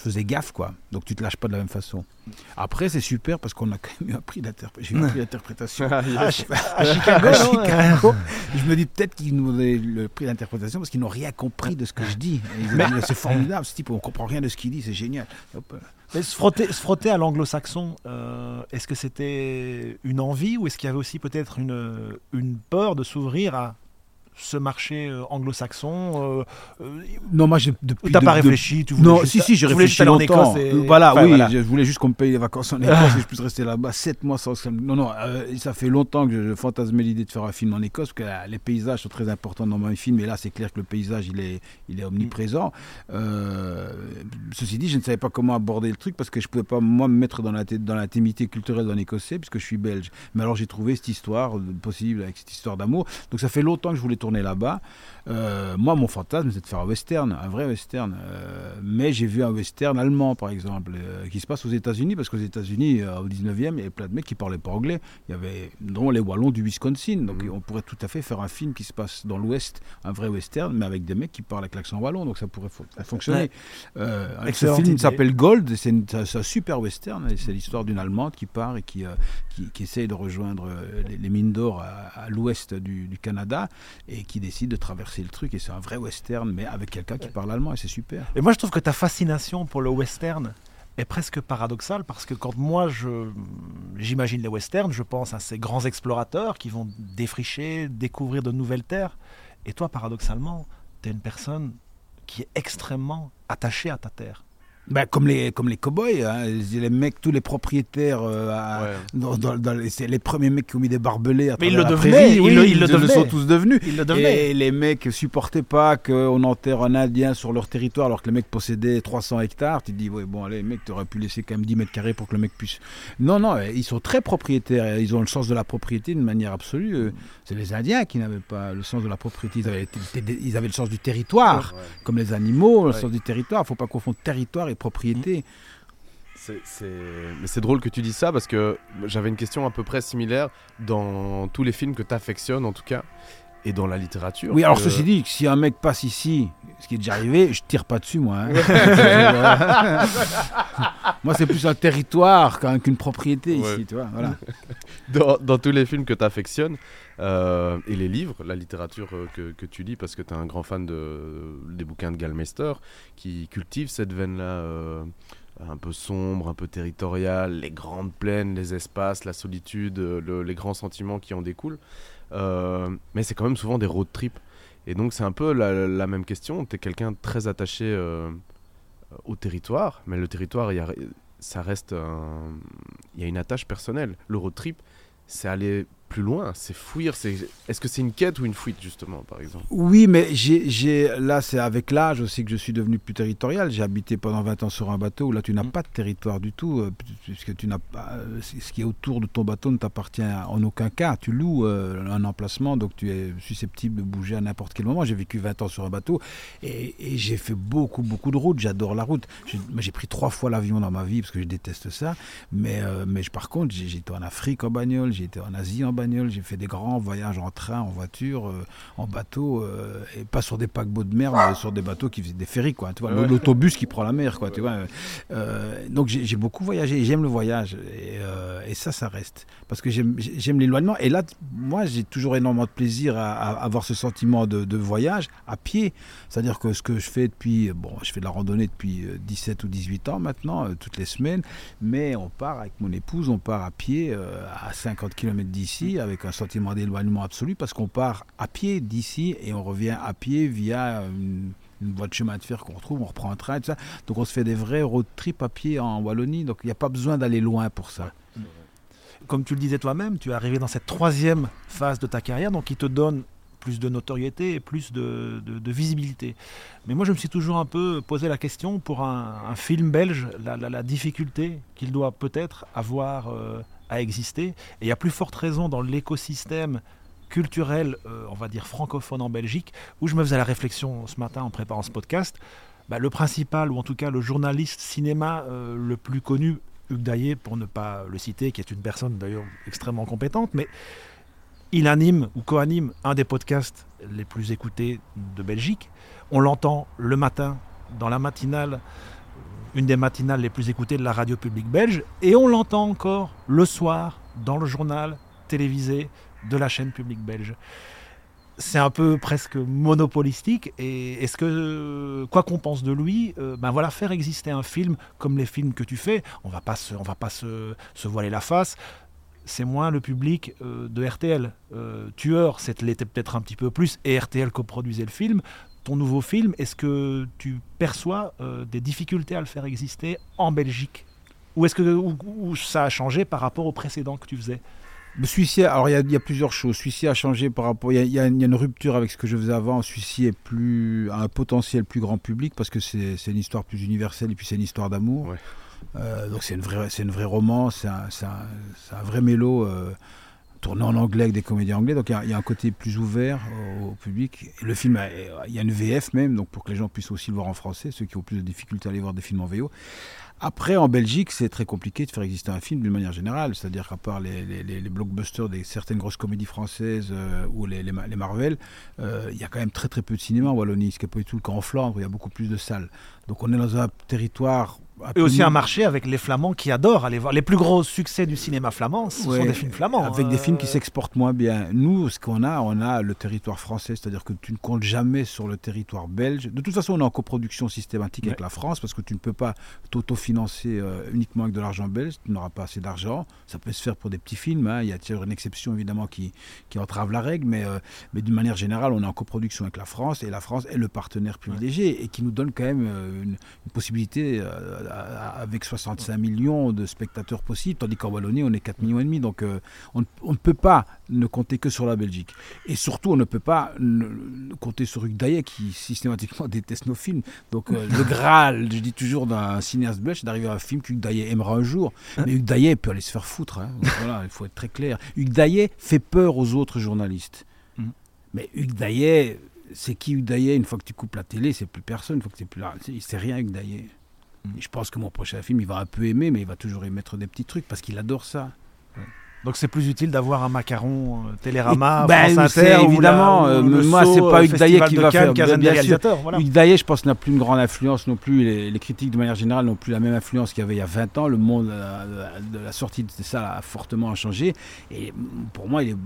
faisais gaffe, quoi. Donc tu te lâches pas de la même façon. Après, c'est super parce qu'on a quand même eu un prix d'interprétation. Ah, à, Chicago, je me dis peut-être qu'ils nous ont donné le prix d'interprétation parce qu'ils n'ont rien compris de ce que je dis. C'est formidable, ce type, on comprend rien de ce qu'il dit, c'est génial. Hop. Mais se frotter, se frotter à l'anglo-saxon, euh, est-ce que c'était une envie ou est-ce qu'il y avait aussi peut-être une, une peur de s'ouvrir à ce marché euh, anglo-saxon euh, euh, Non, moi, j'ai depuis. T'as pas réfléchi tu voulais Non, si, si, j'ai réfléchi longtemps. En et... Voilà, oui, je voulais juste qu'on me paye les vacances en Écosse et je puisse rester là-bas 7 mois sans. Non, non, ça fait longtemps que je fantasmais l'idée de faire un film en Écosse, parce que les paysages sont très importants dans mon film, et là, c'est clair que le paysage, il est, il est omniprésent. ceci dit, je ne savais pas comment aborder le truc parce que je pouvais pas, moi, me mettre dans l'intimité culturelle d'un Écossais, puisque je suis belge. Mais alors, j'ai trouvé cette histoire possible avec cette histoire d'amour. Donc, ça fait longtemps que je voulais tourner là-bas. Euh, moi, mon fantasme, c'est de faire un western, un vrai western. Euh, mais j'ai vu un western allemand, par exemple, euh, qui se passe aux États-Unis, parce qu'aux États-Unis, au 19e, il y avait plein de mecs qui parlaient pas anglais. Il y avait, dont les Wallons du Wisconsin. Donc, mhm. on pourrait tout à fait faire un film qui se passe dans l'Ouest, un vrai western, mais avec des mecs qui parlent avec l'accent wallon. Donc, ça pourrait fonctionner. ce film s'appelle Gold, c'est un super western. C'est l'histoire d'une Allemande qui part et qui, qui, essaye de rejoindre les, mines d'or à, l'ouest du, du Canada et qui décide de traverser le truc. Et c'est un vrai western, mais avec quelqu'un qui parle allemand, et c'est super. Et moi, je trouve que ta fascination pour le western est presque paradoxale, parce que quand moi, je, j'imagine les westerns, je pense à ces grands explorateurs qui vont défricher, découvrir de nouvelles terres. Et toi, paradoxalement, tu es une personne qui est extrêmement attachée à ta terre. Ben, comme les comme les cowboys, hein, les mecs, tous les propriétaires, euh, dans, dans, c'est les premiers mecs qui ont mis des barbelés à Mais ils le devenaient, oui, ils, le, sont tous devenus. Et les mecs supportaient pas qu'on enterre un Indien sur leur territoire alors que les mecs possédaient 300 hectares. Tu te dis, ouais, bon, allez, mec, t'aurais pu laisser quand même 10 mètres carrés pour que le mec puisse. Non, non, ils sont très propriétaires. Ils ont le sens de la propriété d'une manière absolue. C'est les Indiens qui n'avaient pas le sens de la propriété. Ils avaient, ils avaient le sens du territoire, comme les animaux, le sens du territoire. Il faut pas confondre territoire propriété. C'est, Mais c'est drôle que tu dis ça parce que j'avais une question à peu près similaire dans tous les films que tu affectionnes en tout cas et dans la littérature. Oui, alors ceci dit, si un mec passe ici, ce qui est déjà arrivé, je tire pas dessus moi. Hein. moi c'est plus un territoire qu'une propriété ici, tu vois. Voilà. dans, dans, tous les films que tu affectionnes euh, et les livres, la littérature euh, que, tu lis parce que tu es un grand fan de, des bouquins de Galmeister qui cultive cette veine-là. Euh, un peu sombre, un peu territoriale, les grandes plaines, les espaces, la solitude, les grands sentiments qui en découlent. mais c'est quand même souvent des road trips. Et donc c'est un peu la, même question. Tu es quelqu'un très attaché au territoire, mais le territoire, ça reste... Il y a une attache personnelle. Le road trip, c'est aller plus loin, c'est fuir. C'est... Est-ce que c'est une quête ou une fuite, justement, par exemple? Oui, mais j'ai, j'ai... là, c'est avec l'âge aussi que je suis devenu plus territorial. J'ai habité pendant 20 ans sur un bateau où là, tu n'as mm. pas de territoire du tout, euh, puisque tu n'as pas... Euh, ce qui est autour de ton bateau ne t'appartient en aucun cas. Tu loues euh, un emplacement, donc tu es susceptible de bouger à n'importe quel moment. J'ai vécu 20 ans sur un bateau et, j'ai fait beaucoup, beaucoup de routes. J'adore la route. J'ai, j'ai pris trois fois l'avion dans ma vie parce que je déteste ça. Mais, mais par contre, j'ai, été en Afrique en bagnole, j'ai été en Asie en bagnole j'ai fait des grands voyages en train, en voiture, euh, en bateau, euh, et pas sur des paquebots de mer, mais sur des bateaux qui faisaient des ferries, quoi. Tu vois, l'autobus qui prend la mer, quoi. Tu vois. Euh, donc j'ai beaucoup voyagé, j'aime le voyage, et, ça, ça reste, parce que j'aime l'éloignement. Et là, moi, j'ai toujours énormément de plaisir à, avoir ce sentiment de, voyage à pied, c'est-à-dire que ce que je fais depuis, bon, je fais de la randonnée depuis 17 ou 18 ans maintenant, toutes les semaines, mais on part avec mon épouse, on part à pied à 50 km d'ici avec un sentiment d'éloignement absolu parce qu'on part à pied d'ici et on revient à pied via une, voie de chemin de fer qu'on retrouve, on reprend un train, tout ça. Donc on se fait des vrais road trips à pied en Wallonie, donc il n'y a pas besoin d'aller loin pour ça. Comme tu le disais toi-même, tu es arrivé dans cette troisième phase de ta carrière, donc qui te donne plus de notoriété et plus de, visibilité. Mais moi, je me suis toujours un peu posé la question pour un, film belge, la, difficulté qu'il doit peut-être avoir euh, à exister. Et il y a plus forte raison dans l'écosystème culturel, euh, on va dire francophone en Belgique, où je me faisais la réflexion ce matin en préparant ce podcast. Bah, le principal, ou en tout cas le journaliste cinéma euh, le plus connu, Hugues Daillé, pour ne pas le citer, qui est une personne d'ailleurs extrêmement compétente, mais il anime ou co-anime un des podcasts les plus écoutés de Belgique. On l'entend le matin dans la matinale, une des matinales les plus écoutées de la radio publique belge, et on l'entend encore le soir dans le journal télévisé de la chaîne publique belge. C'est un peu presque monopolistique et est-ce que quoi qu'on pense de lui, euh, ben voilà faire exister un film comme les films que tu fais, on va pas on va pas se, voiler la face c'est moins le public euh, de RTL. Euh, Tueur, l'était peut-être un petit peu plus, et RTL coproduisait le film. Ton nouveau film, est-ce que tu perçois euh, des difficultés à le faire exister en Belgique? Ou est-ce que ça a changé par rapport au précédent que tu faisais? Celui-ci, alors il y, a plusieurs choses. Celui-ci a changé par rapport. Il y, a une rupture avec ce que je faisais avant. Celui-ci est plus a un potentiel plus grand public parce que c'est une histoire plus universelle et puis c'est une histoire d'amour. Euh, donc c'est une vraie, c'est une vraie roman, c'est un, un, vrai mélo euh, tourné en anglais avec des comédiens anglais. Donc il y, a un côté plus ouvert au, public. le film, il y a une VF même, donc pour que les gens puissent aussi le voir en français, ceux qui ont plus de difficultés à aller voir des films en VO. Après, en Belgique, c'est très compliqué de faire exister un film d'une manière générale. C'est-à-dire qu'à part les, blockbusters des certaines grosses comédies françaises euh, ou les, Marvel, il y a quand même très très peu de cinéma en Wallonie, ce qui n'est pas du tout le cas en Flandre, où il y a beaucoup plus de salles. Donc on est dans un territoire et aussi un marché avec les Flamands qui adorent aller voir. Les plus gros succès du cinéma flamand, ce sont des films flamands. Avec des films qui euh. s'exportent moins bien. Nous, ce qu'on a, on a le territoire français, c'est-à-dire que tu ne comptes jamais sur le territoire belge. De toute façon, on est en coproduction systématique avec la France parce que tu ne peux pas t'autofinancer euh, uniquement avec de l'argent belge. Tu n'auras pas assez d'argent. Ça peut se faire pour des petits films. Hein. Il y a une exception évidemment qui, qui entrave la règle, mais, euh, mais d'une manière générale, on est en coproduction avec la France et la France est le partenaire privilégié et qui nous donne quand même une, une possibilité avec 65 millions de spectateurs possibles, tandis qu'en Wallonie, on est 4 millions et demi. Donc euh, on, ne peut pas ne compter que sur la Belgique. Et surtout, on ne peut pas compter sur Hugues Daillet, qui systématiquement déteste nos films. Donc euh, le Graal, je dis toujours, d'un cinéaste belge, c'est d'arriver à un film qu'Hugues Daillet aimera un jour. Hein Mais Hugues Daillet peut aller se faire foutre. Hein. Voilà, il faut être très clair. Hugues Daillet fait peur aux autres journalistes. Mmh. Mais Hugues Daillet, c'est qui Hugues Daillet? Une fois que tu coupes la télé, c'est plus personne. Une fois que c'est plus là, c'est rien Hugues Daillet. Je pense que mon prochain film, il va un peu aimer, mais il va toujours y mettre des petits trucs parce qu'il adore ça. Donc c'est plus utile d'avoir un macaron euh, Télérama, ben, France Inter, évidemment. Euh, moi, c'est pas Hugues Daillet qui va faire. Bien, bien sûr. Voilà. Hugues Daillet, je pense, n'a plus une grande influence non plus. Les, critiques, de manière générale, n'ont plus la même influence qu'il y avait il y a 20 ans. Le monde euh, de la sortie de ça a fortement changé. Et pour moi, il est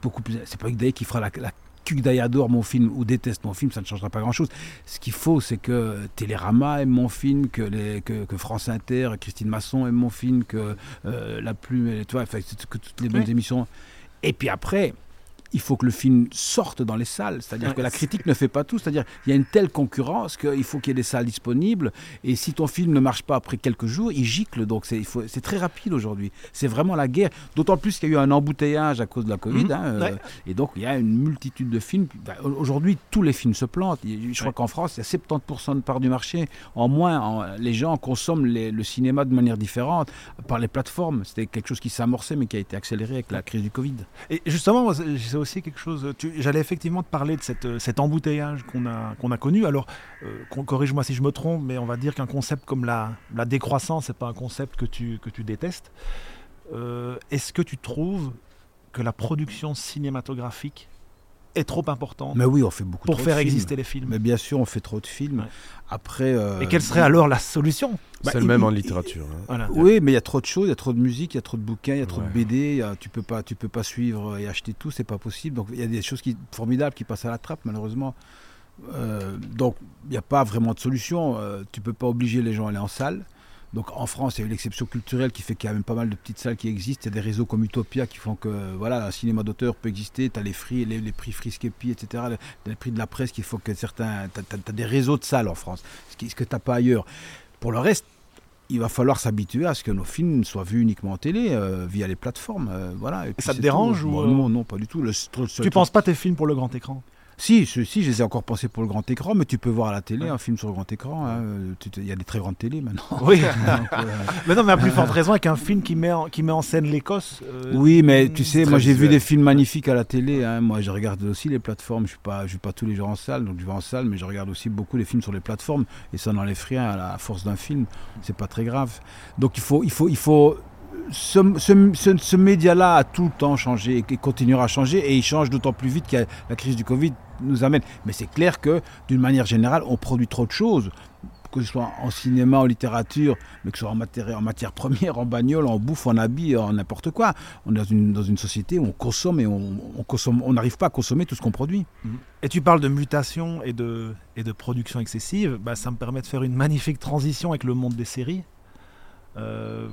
beaucoup plus. C'est pas Hugues Daillet qui fera la, la Daillet adore mon film ou déteste mon film, ça ne changera pas grand-chose. Ce qu'il faut, c'est que Télérama aime mon film, que, les, que, France Inter, Christine Masson aime mon film, que euh, La Plume, tu vois, que toutes les bonnes émissions. Et puis après, il faut que le film sorte dans les salles. C'est-à-dire que la critique ne fait pas tout. C'est-à-dire qu'il y a une telle concurrence qu'il faut qu'il y ait des salles disponibles. Et si ton film ne marche pas après quelques jours, il gicle. Donc c'est très rapide aujourd'hui. C'est vraiment la guerre. D'autant plus qu'il y a eu un embouteillage à cause de la Covid. Mhm. Hein, euh, et donc il y a une multitude de films. Bah, aujourd'hui, tous les films se plantent. Je crois qu'en France, il y a 70% de part du marché. En moins, les gens consomment le cinéma de manière différente par les plateformes. C'était quelque chose qui s'amorçait mais qui a été accéléré avec la crise du Covid. Et justement, c'est aussi quelque chose. J'allais effectivement te parler de cette, cet embouteillage qu'on a, qu'on a connu. Alors, euh, corrige-moi si je me trompe, mais on va dire qu'un concept comme la, la décroissance, c'est pas un concept que tu, que tu détestes. Euh, est-ce que tu trouves que la production cinématographique est trop importante Mais oui, on fait beaucoup pour faire exister les films. Mais bien sûr, on fait trop de films. Après. Euh, Et quelle serait alors la solution? Bah, C'est le même en littérature. Hein. Oui, mais il y a trop de choses, il y a trop de musique, il y a trop de bouquins, il y a trop de BD. tu peux pas, tu peux pas suivre et acheter tout, c'est pas possible. Donc il y a des choses qui formidables qui passent à la trappe, malheureusement. Euh, donc il n'y a pas vraiment de solution. Euh, tu peux pas obliger les gens à aller en salle. Donc en France, il y a eu l'exception culturelle qui fait qu'il y a même pas mal de petites salles qui existent. Il y a des réseaux comme Utopia qui font que voilà, un cinéma d'auteur peut exister. Tu as les, free, les, prix Friskepi, etc. Les, prix de la presse qui font que certains. Tu as, des réseaux de salles en France, ce, que tu n'as pas ailleurs. Pour le reste, il va falloir s'habituer à ce que nos films soient vus uniquement en télé, euh, via les plateformes. euh, voilà. Et puis ça te dérange tout. ou, Bon, euh, Non, non, pas du tout. Le, Tu truc- penses pas tes films pour le grand écran? Si, je, si, je les ai encore pensés pour le grand écran, mais tu peux voir à la télé un film sur le grand écran. hein, euh, Il y a des très grandes télés maintenant. Oui. Donc, euh, mais non, mais à plus forte raison avec un film qui met en, qui met en scène l'Écosse. euh, Oui, mais tu sais, moi j'ai vu des films magnifiques à la télé. hein. Moi, je regarde aussi les plateformes. Je suis pas, je suis pas tous les jours en salle, donc je vais en salle, mais je regarde aussi beaucoup les films sur les plateformes. Et ça n'enlève rien à la force d'un film. C'est pas très grave. Donc il faut, il faut, il faut. Ce, ce- ce- ce média-là a tout le temps changé et continuera à changer. Et il change d'autant plus vite que la crise du Covid nous amène. Mais c'est clair que, d'une manière générale, on produit trop de choses que ce soit en cinéma, en littérature, mais que ce soit en matière, en matière première, en bagnole, en bouffe, en habits, en n'importe quoi. On est dans une, dans une société où on consomme et on on consomme, on n'arrive pas à consommer tout ce qu'on produit. Et tu parles de mutation et de, et de production excessive. Bah, ça me permet de faire une magnifique transition avec le monde des séries. Euh,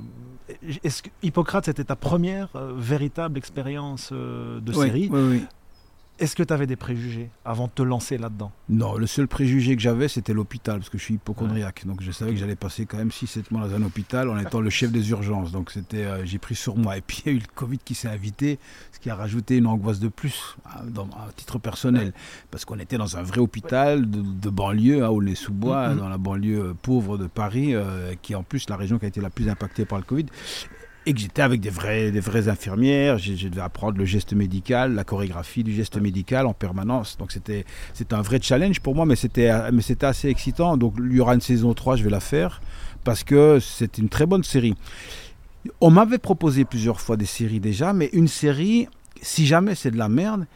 est-ce que Hippocrate, c'était ta première euh, véritable expérience euh, de série? Oui, oui. Est-ce que tu avais des préjugés avant de te lancer là-dedans? Non, le seul préjugé que j'avais, c'était l'hôpital, parce que je suis hypochondriaque. Donc je savais que j'allais passer quand même 6-7 mois dans un hôpital en étant le chef des urgences. Donc c'était, euh, j'ai pris sur moi. Et puis il y a eu le Covid qui s'est invité, ce qui a rajouté une angoisse de plus, hein, dans, à titre personnel. Parce qu'on était dans un vrai hôpital de, de banlieue, à Aulnay-sous-Bois, Mhm. dans la banlieue euh, pauvre de Paris, euh, qui est en plus la région qui a été la plus impactée par le Covid. Et que j'étais avec des vraies, des vraies infirmières, je devais apprendre le geste médical, la chorégraphie du geste médical en permanence. Donc c'était c'était un vrai challenge pour moi, mais c'était mais c'était assez excitant. Donc il y aura une saison 3, je vais la faire, parce que c'est une très bonne série. On m'avait proposé plusieurs fois des séries déjà, mais une série, si jamais c'est de la merde,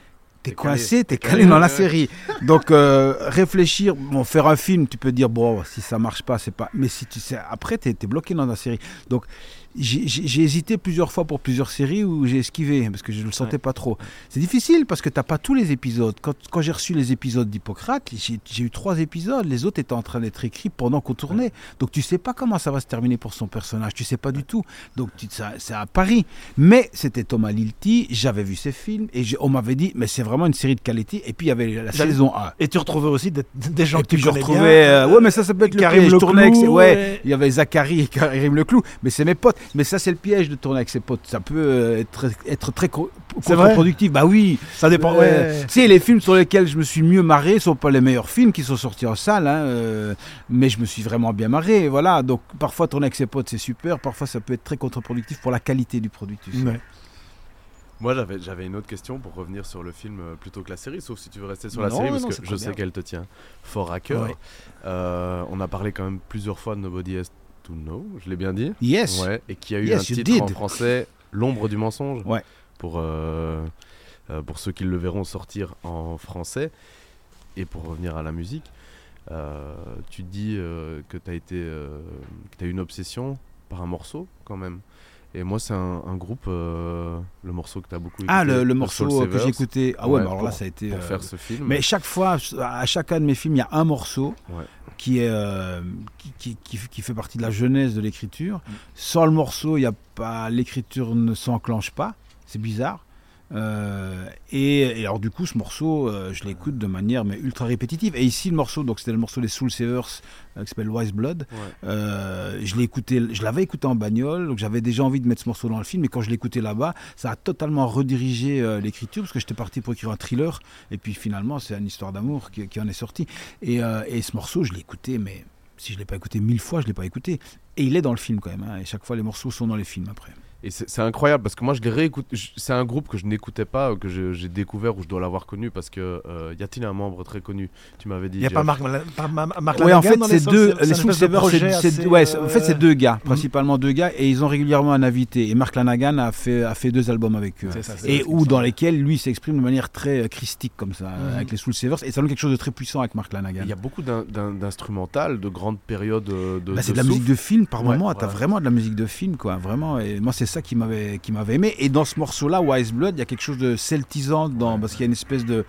t'es coincé, t'es calé, calé dans la série. Donc euh, réfléchir, bon, faire un film, tu peux dire, bon, si ça marche pas, c'est pas... Mais si tu sais, après, t'es es bloqué dans la série. Donc j'ai hésité plusieurs fois pour plusieurs séries où j'ai esquivé parce que je ne le sentais Ouais. pas trop. C'est difficile parce que tu n'as pas tous les épisodes. Quand, quand j'ai reçu les épisodes d'Hippocrate, j'ai eu trois épisodes. Les autres étaient en train d'être écrits pendant qu'on tournait. Donc tu sais pas comment ça va se terminer pour son personnage. Tu sais pas du tout. Donc c'est à Paris. Mais c'était Thomas Lilti. J'avais vu ses films et on m'avait dit, mais c'est vraiment une série de qualité. Et puis il y avait la saison 1. Et tu retrouvais aussi des, des gens Et que tu je connais retrouvais. bien. euh, ouais, mais ça, ça peut être le Karim avec ses- Leclou, ouais, ouais. il y avait Zachary et Karim Leclou, mais c'est mes potes. Mais ça, c'est le piège de tourner avec ses potes. Ça peut euh, être, être très co- C'est vrai contre-productif. Bah oui. Ça dépend. Euh, ouais. Tu sais, les films sur lesquels je me suis mieux marré sont pas les meilleurs films qui sont sortis en salle, hein, euh, mais je me suis vraiment bien marré. Voilà. Donc parfois tourner avec ses potes c'est super, parfois ça peut être très contre-productif pour la qualité du produit. tu sais. Ouais. Moi, j'avais, j'avais une autre question pour revenir sur le film euh, plutôt que la série, sauf si tu veux rester sur la Non, série, non, parce non, que c'est je sais qu'elle te tient fort à cœur. Ouais. Euh, on a parlé quand même plusieurs fois de Nobody Has to Know, je l'ai bien dit Yes. Ouais, et qui a eu Yes, un titre en français, L'ombre du mensonge. Ouais. Pour, euh, euh, pour ceux qui le verront sortir en français. Et pour revenir à la musique, euh, tu dis euh, que tu as été, que t'as eu une obsession par un morceau quand même. Et moi, c'est un, un groupe, euh, le morceau que tu as beaucoup écouté. Ah, le, morceau que j'ai écouté. Ah ouais, alors là, ça a été. Pour euh, faire ce film. Mais chaque fois, à chacun de mes films, il y a un morceau Ouais. qui, est, euh, qui, qui, qui- qui fait partie de la jeunesse de l'écriture. Sans le morceau, il y a pas, l'écriture ne s'enclenche pas. C'est bizarre. Euh, et, et alors du coup, ce morceau, euh, je l'écoute de manière mais ultra répétitive. Et ici, le morceau, donc c'était le morceau des Soul Savers euh, qui s'appelle Wise Blood. Ouais. Euh, je l'ai écouté, je l'avais écouté en bagnole, donc j'avais déjà envie de mettre ce morceau dans le film. Et quand je écouté là-bas, ça a totalement redirigé l'écriture parce que j'étais parti pour écrire un thriller. Et puis finalement, c'est une histoire d'amour qui, qui en est sortie. Et, et ce morceau, je l'ai écouté, mais si je l'ai pas écouté mille fois, je l'ai pas écouté. Et il est dans le film quand même. hein, et chaque fois, les morceaux sont dans les films après. Et c'est incroyable parce que moi je les réécoute. C'est un groupe que je n'écoutais pas, euh, que j'ai découvert ou je dois l'avoir connu parce que euh, y a-t-il un membre très connu? Tu m'avais dit. Il n'y a pas Marc, Mala- pas Ma- Marc Ouais, en Lanagan fait, c'est deux, les C'est ouais, en fait, euh, c'est deux gars, principalement deux gars, et ils ont régulièrement un invité. Et Mark Lanagan a fait, a fait deux albums avec eux. Ça, Et où dans lesquels lui s'exprime de manière très euh, christique comme ça, euh, Mhm. avec les Soul Savers. Et ça donne quelque chose de très puissant avec Mark Lanagan. Il y a beaucoup d'in- d'in- d'instrumental, de grandes périodes euh, de. Bah, c'est de de la musique de film par Ouais, moment. T'as vraiment de la musique de film, quoi. Vraiment. Et moi, c'est ça qui m'avait, qui m'avait aimé. Et dans ce morceau-là, Wise Blood, il y a quelque chose de celtisant Ouais. parce qu'il y a une espèce de,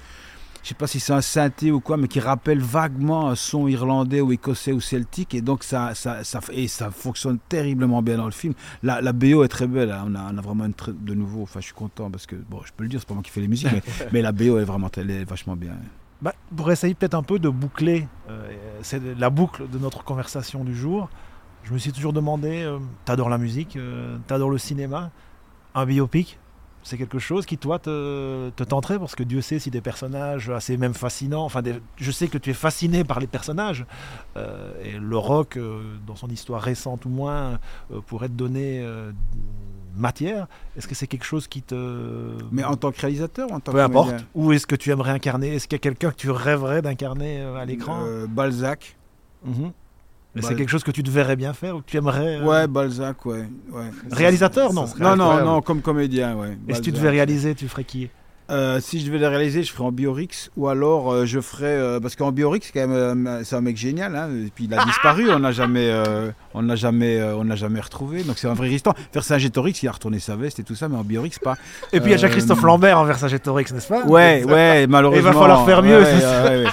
je sais pas si c'est un synthé ou quoi, mais qui rappelle vaguement un son irlandais ou écossais ou celtique. Et donc ça, ça, ça, et ça fonctionne terriblement bien dans le film. La, la BO est très belle. hein. On a, on a vraiment une très- de nouveau. Enfin, je suis content parce que bon, je peux le dire, c'est pas moi qui fais les musiques, mais, mais la BO est vraiment, elle est vachement bien. Bah, pour essayer peut-être un peu de boucler euh, c'est la boucle de notre conversation du jour, je me suis toujours demandé, euh, t'adores la musique, euh, t'adores le cinéma, un biopic, c'est quelque chose qui toi te, te tenterait parce que Dieu sait si des personnages assez même fascinants, enfin des- je sais que tu es fasciné par les personnages euh, et le rock euh, dans son histoire récente ou moins euh, pourrait te donner matière. Est-ce que c'est quelque chose qui te Mais en tant que réalisateur en tant peu que importe comédien ou est-ce que tu aimerais incarner Est-ce qu'il y a quelqu'un que tu rêverais d'incarner à l'écran? Balzac. Mhm. Bal- C'est quelque chose que tu te verrais bien faire ou que tu aimerais euh, Ouais, Balzac, ouais. ouais. Réalisateur, non Non, non, non, comme comédien, ouais. Et si tu devais réaliser, tu ferais qui? Euh, si je devais le réaliser, je ferais en Biorix ou alors euh, je ferais euh, parce qu'en Biorix, c'est quand même euh, c'est un mec génial. Hein, et puis il a disparu, on n'a jamais, euh, on n'a jamais, euh, on jamais retrouvé. Donc c'est un vrai résistant. Vercingétorix, il a retourné sa veste et tout ça, mais en Biorix pas. Et puis il y a Euh, Jacques-Christophe Lambert en Vercingétorix, n'est-ce pas? Ouais, ouais, malheureusement. Il va falloir faire mieux, Ouais.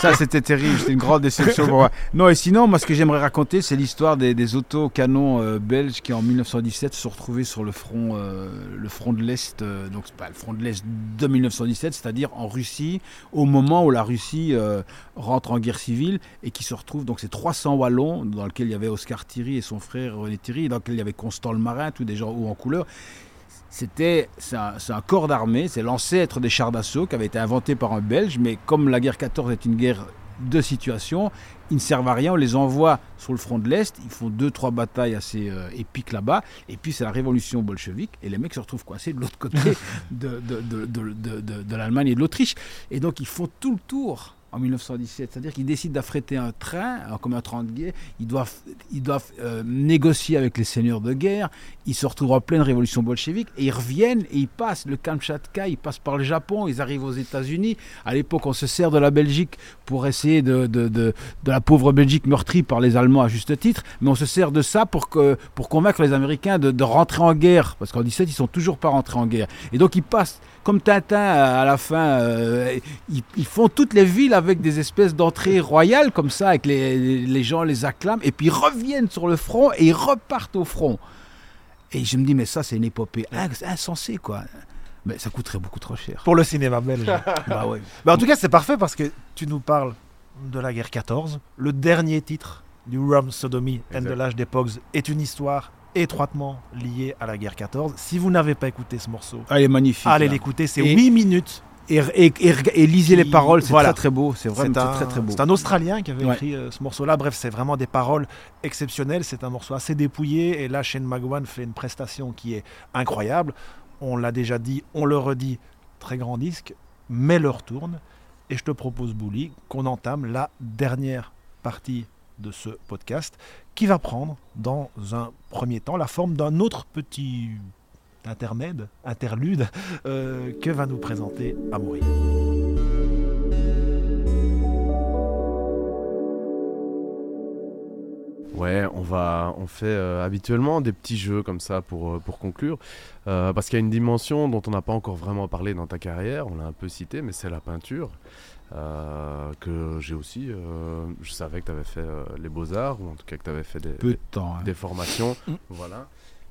Ça c'était terrible, c'était une grande déception pour moi. Non, et sinon, moi, ce que j'aimerais raconter, c'est l'histoire des, des autocanons euh, belges qui, en 1917, se sont retrouvés sur le front, euh, le front de l'Est, euh, donc pas le front de l'Est de 1917, c'est-à-dire en Russie, au moment où la Russie euh, rentre en guerre civile et qui se retrouve, donc c'est 300 Wallons, dans lequel il y avait Oscar Thierry et son frère René Thierry, dans lequel il y avait Constant le Marin, tous des gens hauts en couleur. C'était, c'est un, corps d'armée, c'est l'ancêtre des chars d'assaut qui avait été inventé par un Belge, mais comme la guerre 14 est une guerre de situation, ils ne servent à rien, on les envoie sur le front de l'Est, ils font deux, trois batailles assez euh, épiques là-bas, et puis c'est la révolution bolchevique, et les mecs se retrouvent coincés de l'autre côté de, de- de- de l'Allemagne et de l'Autriche. Et donc ils font tout le tour en 1917, c'est-à-dire qu'ils décident d'affréter un train, comme un train de guerre, ils doivent, ils doivent euh, négocier avec les seigneurs de guerre, ils se retrouvent en pleine révolution bolchevique, et ils reviennent, et ils passent le Kamchatka, ils passent par le Japon, ils arrivent aux États-Unis. À l'époque, on se sert de la Belgique pour essayer de, de, de, la pauvre Belgique meurtrie par les Allemands à juste titre, mais on se sert de ça pour, que, pour convaincre les Américains de, de rentrer en guerre, parce qu'en 17, ils sont toujours pas rentrés en guerre. Et donc ils passent, comme Tintin à la fin, euh, ils, ils font toutes les villes avec des espèces d'entrées royales, comme ça, avec les, les gens les acclament, et puis ils reviennent sur le front et ils repartent au front. Et je me dis, mais ça, c'est une épopée ins- insensée, quoi. Mais ça coûterait beaucoup trop cher. pour le cinéma belge. bah ouais. En tout cas, c'est parfait parce que tu nous parles de la guerre 14. Le dernier titre du Rum Sodomy and de l'âge des Pogs est une histoire étroitement liée à la guerre 14. Si vous n'avez pas écouté ce morceau, Ah, elle est magnifique. allez l'écouter, c'est Et- 8 minutes. Et, et, et, et lisez les paroles, c'est voilà. très très beau. C'est vraiment un, très très beau. c'est un Australien qui avait Ouais. écrit euh, ce morceau-là. Bref, c'est vraiment des paroles exceptionnelles. C'est un morceau assez dépouillé. Et là, Shane McGowan fait une prestation qui est incroyable. On l'a déjà dit, on le redit, très grand disque, mais l'heure tourne. Et je te propose, Bouli, qu'on entame la dernière partie de ce podcast qui va prendre, dans un premier temps, la forme d'un autre petit intermède, interlude, euh, que va nous présenter Amaury. Ouais, on va, on fait euh, habituellement des petits jeux comme ça pour, euh, pour conclure, Euh, parce qu'il y a une dimension dont on n'a pas encore vraiment parlé dans ta carrière, on l'a un peu cité, mais c'est la peinture, euh, que j'ai aussi, euh, je savais que tu avais fait euh, les beaux-arts, ou en tout cas que tu avais fait des, Peu de temps. hein. des formations, Mm. voilà.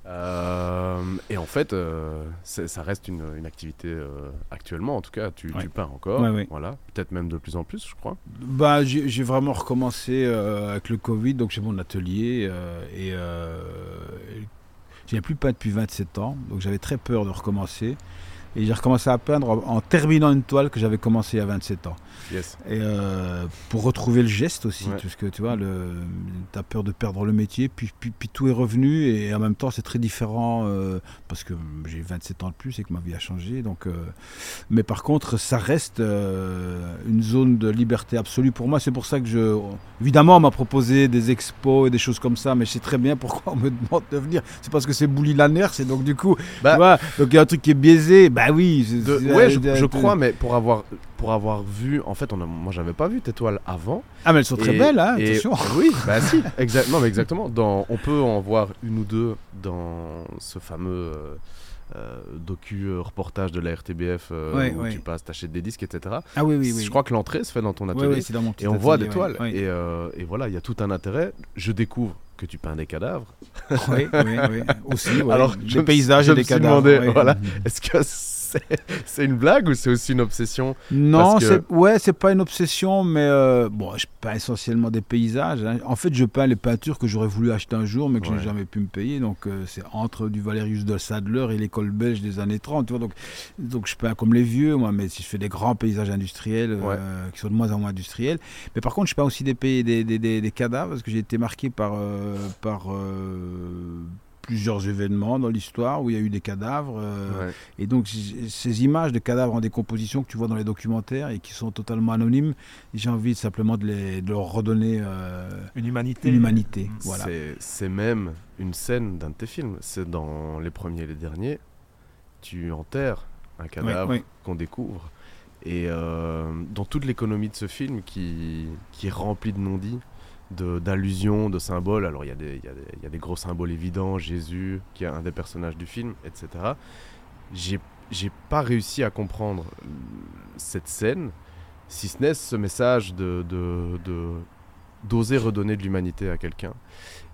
Euh, et en fait, euh, ça reste une, une activité euh, actuellement, en tout cas, tu, Ouais. tu peins encore, Ouais, ouais. voilà, peut-être même de plus en plus, je crois. Bah, j'ai j'ai vraiment recommencé avec le Covid, donc j'ai mon atelier et n'ai plus peint depuis 27 ans, donc j'avais très peur de recommencer. Et j'ai recommencé à peindre en, en terminant une toile que j'avais commencé à 27 ans. Yes. Et euh, pour retrouver le geste aussi, Ouais. parce que tu vois, tu as peur de perdre le métier, puis, puis, puis tout est revenu, et en même temps c'est très différent, euh, parce que j'ai 27 ans de plus et que ma vie a changé. Donc, euh, mais par contre, ça reste une zone de liberté absolue pour moi. C'est pour ça que je... Évidemment, on m'a proposé des expos et des choses comme ça, mais je sais très bien pourquoi on me demande de venir. C'est parce que c'est Bouli Lanner, c'est donc du coup... Bah- tu vois, donc il y a un truc qui est biaisé, bah oui. c'est- De- c'est- ouais, je, je crois, mais pour avoir, pour avoir vu, en fait, on a, moi j'avais pas vu tes toiles avant. Ah mais elles sont très belles, hein, et- attention. Oui, bah si, exactement, mais exactement. Dans, on peut en voir une ou deux dans ce fameux euh, euh, docu euh, reportage de la RTBF euh, Ouais, où ouais. tu passes, t'achètes des disques, etc. Ah oui, oui, oui. Je crois que l'entrée se fait dans ton atelier. dans mon et on voit des toiles. et voilà, il y a tout un intérêt. Je découvre que tu peins des cadavres. Oui, oui, oui. Aussi, ouais. Alors, des je me- paysages je et me des suis cadavres. demandé, ouais. voilà. Est-ce que c'est une blague ou c'est aussi une obsession? Non, que- c'est ouais, c'est pas une obsession, mais euh, bon, je peins essentiellement des paysages. hein. En fait, je peins les peintures que j'aurais voulu acheter un jour, mais que je Ouais. n'ai jamais pu me payer. Donc, euh, c'est entre du Valerius de Sadler et l'école belge des années 30. Tu vois, donc, donc, je peins comme les vieux, moi, mais si je fais des grands paysages industriels, euh, qui sont de moins en moins industriels. Mais par contre, je peins aussi des, pays, des, des, des- cadavres, parce que j'ai été marqué par, par plusieurs événements dans l'histoire où il y a eu des cadavres. euh, Ouais. et donc, ces images de cadavres en décomposition que tu vois dans les documentaires et qui sont totalement anonymes, j'ai envie simplement de, les, de leur redonner euh, Une humanité. une humanité. Mm. Voilà. C'est- C'est même une scène d'un de tes films. C'est dans les premiers et les derniers. Tu enterres un cadavre qu'on découvre. Et euh, dans toute l'économie de ce film qui, qui est remplie de non-dits, d'allusions, de, symboles, alors il y, a des- il y y a des gros symboles évidents, Jésus, qui est un des personnages du film, etc. J'ai pas réussi à comprendre cette scène, si ce n'est ce message de- d'oser redonner de l'humanité à quelqu'un.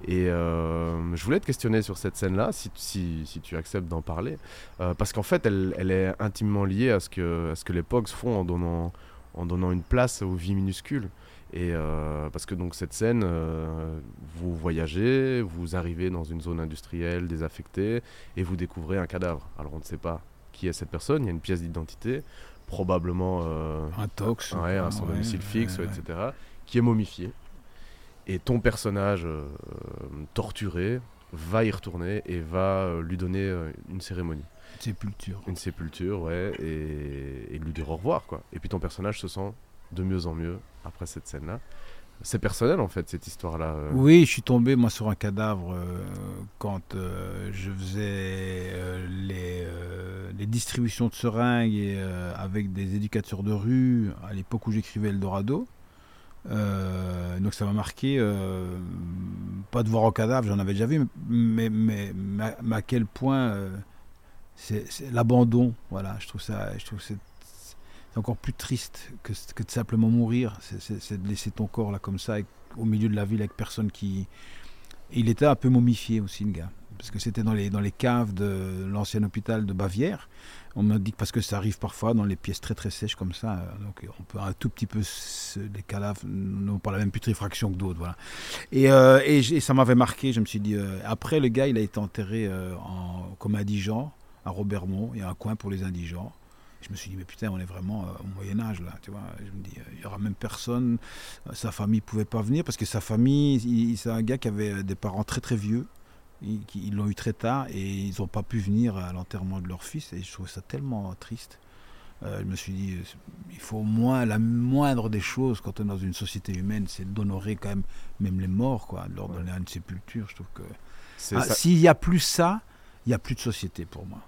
Et euh, je voulais te questionner sur cette scène-là, si, si, si tu acceptes d'en parler, euh, parce qu'en fait, elle, elle est intimement liée à ce que, à ce que les Pogs font en donnant, en donnant une place aux vies minuscules. Et euh, parce que donc cette scène, euh, vous voyagez, vous arrivez dans une zone industrielle désaffectée et vous découvrez un cadavre. Alors on ne sait pas qui est cette personne, il y a une pièce d'identité, probablement euh, Un tox. ou ouais, son ouais, domicile fixe, ouais, etc., qui est momifié. Et ton personnage torturé va y retourner et va lui donner une cérémonie, Sépulture. une sépulture, ouais, et, et lui dire au revoir, quoi. Et puis ton personnage se sent de mieux en mieux après cette scène-là. C'est personnel, en fait, cette histoire-là. euh. Oui, je suis tombé moi sur un cadavre euh, quand euh, je faisais les, les distributions de seringues et, avec des éducateurs de rue à l'époque où j'écrivais Eldorado. Donc ça m'a marqué, pas de voir un cadavre, j'en avais déjà vu, mais, mais, mais à quel point c'est l'abandon. Voilà, je trouve ça, je trouve c'est encore plus triste que, que de simplement mourir. C'est- de laisser ton corps là comme ça, au milieu de la ville, avec personne qui. Il était un peu momifié aussi, le gars. Parce que c'était dans les, dans les caves de l'ancien hôpital de Bavière. On m'a dit que parce que ça arrive parfois dans les pièces très très sèches comme ça. euh, Donc on peut un tout petit peu. Les cadavres n'ont pas la même putréfaction que d'autres. Voilà. Et, euh, et, ça m'avait marqué. Je me suis dit. euh, après, le gars, il a été enterré en, comme indigent à Robermont. Il y a un coin pour les indigents. Je me suis dit, mais putain, on est vraiment euh, au Moyen-Âge là, tu vois. Je me dis, euh, il y aura même personne. Euh, Sa famille pouvait pas venir parce que sa famille, il- c'est un gars qui avait des parents très très vieux. Ils l'ont eu très tard et ils n'ont pas pu venir à l'enterrement de leur fils. Et je trouvais ça tellement triste. Euh, je me suis dit, il faut au moins, la moindre des choses quand on est dans une société humaine, c'est d'honorer quand même, même les morts, quoi, de leur donner une sépulture. Je trouve que. Ah, S'il n'y a plus ça, il n'y a plus de société pour moi.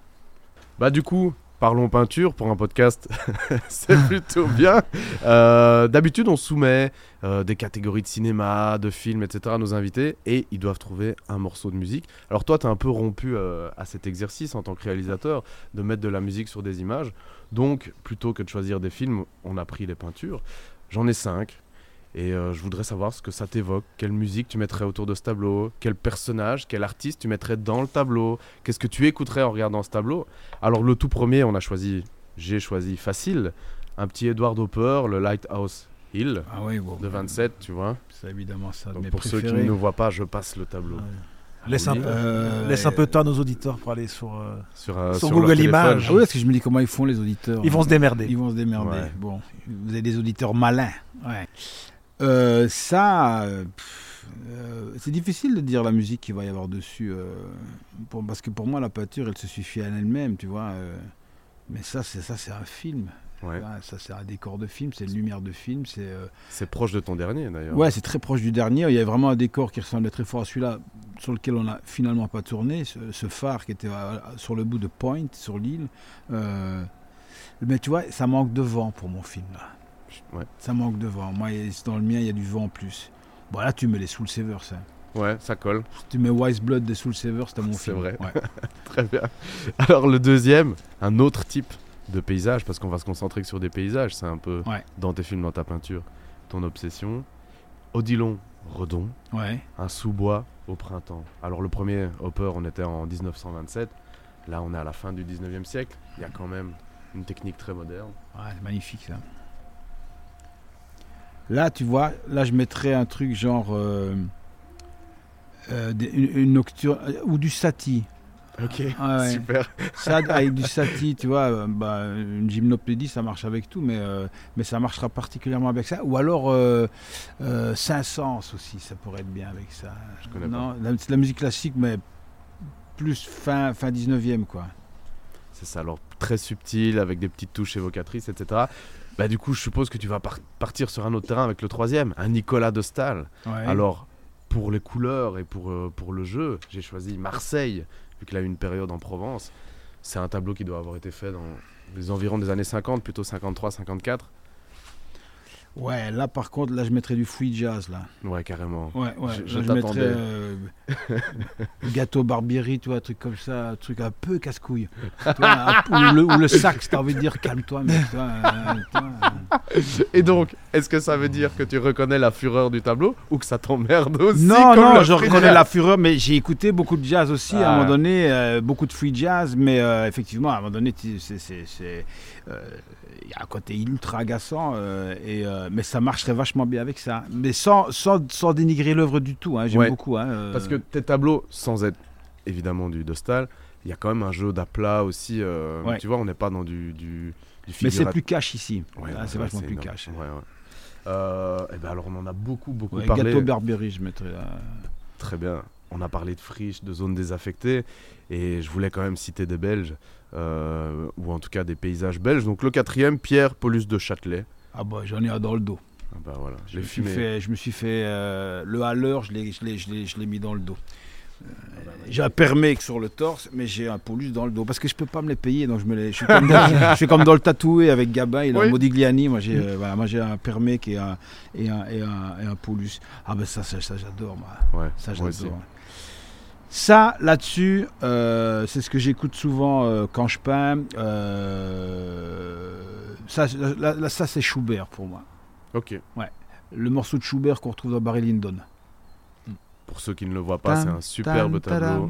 Bah du coup, parlons peinture pour un podcast, c'est plutôt bien. Euh, D'habitude, on soumet euh, des catégories de cinéma, de films, etc. à nos invités et ils doivent trouver un morceau de musique. Alors toi, tu as un peu rompu euh, à cet exercice en tant que réalisateur de mettre de la musique sur des images. Donc, plutôt que de choisir des films, on a pris les peintures. J'en ai cinq. Et euh, je voudrais savoir ce que ça t'évoque. Quelle musique tu mettrais autour de ce tableau? Quel personnage, quel artiste tu mettrais dans le tableau? Qu'est-ce que tu écouterais en regardant ce tableau? Alors le tout premier, on a choisi, j'ai choisi facile, un petit Edward Hopper, le Lighthouse Hill Ah oui, bon. de 27, tu vois. C'est évidemment ça. de Donc mes pour ceux qui ne nous voient pas, je passe le tableau. Ouais. Laisse, un Euh, laisse un peu de temps à nos auditeurs pour aller sur. euh, Sur, euh, Sur Google. Images. Ah oui, parce que je me dis comment ils font les auditeurs. Ils vont se démerder. Ils vont se démerder. Ouais. Bon, vous avez des auditeurs malins. Ouais. Euh, ça, euh, euh, c'est difficile de dire la musique qu'il va y avoir dessus. euh, pour- parce que pour moi, la peinture, elle se suffit à elle-même, tu vois. mais ça, c'est ça, c'est un film. Ouais. Ça, c'est un décor de film, c'est une lumière de film. C'est C'est proche de ton dernier d'ailleurs. Ouais, c'est très proche du dernier. Il y a vraiment un décor qui ressemblait très fort à celui-là, sur lequel on n'a finalement pas tourné. Ce, ce phare qui était sur le bout de Point, sur l'île. Mais tu vois, ça manque de vent pour mon film. Là. Ouais. Ça manque de vent. Moi, dans le mien, il y a du vent en plus. Bon, là, tu mets les Soul Savers. hein. Ouais, ça colle. Tu mets Wise Blood des Soul Savers, c'était mon C'est film. vrai. Ouais. Très bien. Alors le deuxième, un autre type de paysage, parce qu'on va se concentrer que sur des paysages, c'est un peu Ouais. dans tes films, dans ta peinture, ton obsession. Odilon Redon, ouais. un sous-bois au printemps. Alors le premier Hopper, on était en 1927, là on est à la fin du 19e siècle. il y a quand même une technique très moderne. Ouais, c'est magnifique ça. Là, tu vois, là je mettrais un truc genre euh, euh, une, une nocturne euh, ou du Satie. Ok, Ah ouais. super. Ça, avec du Satie, tu vois, bah, une gymnopédie, ça marche avec tout, mais, euh, mais ça marchera particulièrement avec ça. Ou alors euh, euh, Saint-Saëns aussi, ça pourrait être bien avec ça. Je connais non, la- C'est la musique classique, mais plus fin, fin 19e, quoi. C'est ça, alors très subtil, avec des petites touches évocatrices, etc. Bah, du coup, je suppose que tu vas par- partir sur un autre terrain avec le troisième, un Nicolas de Stahl. Ouais. Alors, pour les couleurs et pour, euh, pour le jeu, j'ai choisi Marseille, vu qu'il a eu une période en Provence. C'est un tableau qui doit avoir été fait dans les environs des années 50, plutôt 53-54. Ouais, là par contre, là je mettrais du free jazz, là. Ouais, carrément. Ouais, ouais. Je- là, mettrais euh, gâteau Barbieri, tu vois, un truc comme ça, un truc un peu casse-couille. Ou, le, ou le sax, t'as envie de dire calme-toi, tu vois, euh, euh. Et donc, est-ce que ça veut dire que tu reconnais la fureur du tableau ou que ça t'emmerde aussi Non, comme non, je reconnais la fureur, mais j'ai écouté beaucoup de jazz aussi à un Ah. moment donné, euh, beaucoup de free jazz, mais effectivement, à un moment donné, c'est- il y a un côté ultra agaçant, euh, et, euh, mais ça marcherait vachement bien avec ça. Mais sans, sans, sans dénigrer l'œuvre du tout, hein, j'aime Ouais. beaucoup. hein, euh. Parce que tes tableaux, sans être évidemment du Dostal, il y a quand même un jeu d'aplat aussi. euh, Ouais. Tu vois, on n'est pas dans du, du, du Mais c'est plus cash ici. Ouais, Ah, c'est vachement plus énorme. cash. Euh, et ben alors, on en a beaucoup, beaucoup Ouais, parlé. gâteau Barbieri, je mettrais là. Très bien. On a parlé de friches, de zones désaffectées, et je voulais quand même citer des Belges, euh, ou en tout cas des paysages belges. Donc le quatrième, Pierre Paulus de Châtelet. Ah bah j'en ai un dans le dos. Ah bah voilà, je me suis fait, je me suis fait euh, le je l'ai, je l'ai, mis dans le dos. Euh, j'ai un permec sur le torse, mais j'ai un polus dans le dos parce que je peux pas me les payer, donc je me les, je suis comme dans, je suis comme dans le tatoué avec Gabin, il a Oui. un Modigliani, moi j'ai, euh, voilà, moi j'ai un permec et un et un et un, et un polus. Ah ben ça, ça, ça, j'adore moi. Ouais, Ça, j'adore. Ça, là-dessus, euh, c'est ce que j'écoute souvent euh, quand je peins. Euh, ça, là, là, ça, c'est Schubert pour moi. Ok. Le morceau de Schubert qu'on retrouve dans Barry Lyndon. Pour ceux qui ne le voient pas, c'est un superbe tableau.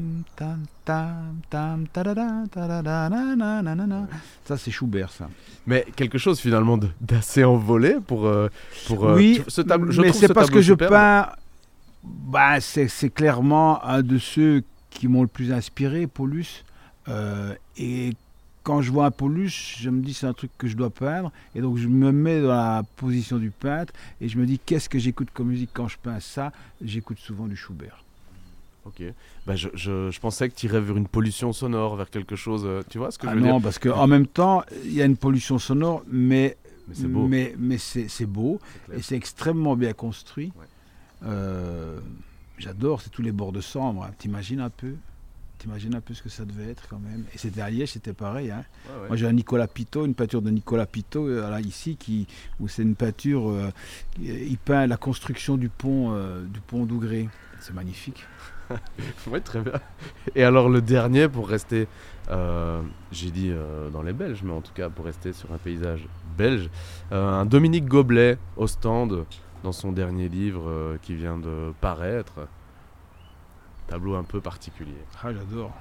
Ça, c'est Schubert, ça. Mais quelque chose finalement d'assez envolé pour, euh, pour euh, oui, tu- ce tableau. Je mais c'est ce parce que je peins. Bah, c'est clairement un de ceux qui m'ont le plus inspiré, Paulus. Euh, et quand je vois un Paulus, je me dis c'est un truc que je dois peindre. Et donc je me mets dans la position du peintre et je me dis qu'est-ce que j'écoute comme musique quand je peins ça? J'écoute souvent du Schubert. Ok. Bah, je, je, je pensais que tu irais vers une pollution sonore, vers quelque chose. euh, tu vois ce que Ah je veux non, dire? parce qu'en même temps, il y a une pollution sonore, mais, Mais c'est beau. mais, mais c'est beau. Et c'est extrêmement bien construit. Ouais. Euh, J'adore, c'est tous les bords de sambre. hein. T'imagines un peu? T'imagines un peu ce que ça devait être quand même. Et c'était à Liège, c'était pareil. hein. Ouais, ouais. Moi j'ai un Nicolas Pitot, une peinture de Nicolas Pitot euh, là, ici, qui, où c'est une peinture, euh, il peint la construction du pont, euh, du pont d'Ougré. C'est magnifique. Ouais, très bien. Et alors le dernier, pour rester, euh, j'ai dit dans les Belges, mais en tout cas pour rester sur un paysage belge, un Dominique Goblet, Ostende, dans son dernier livre euh, qui vient de paraître. Tableau un peu particulier. Ah, j'adore.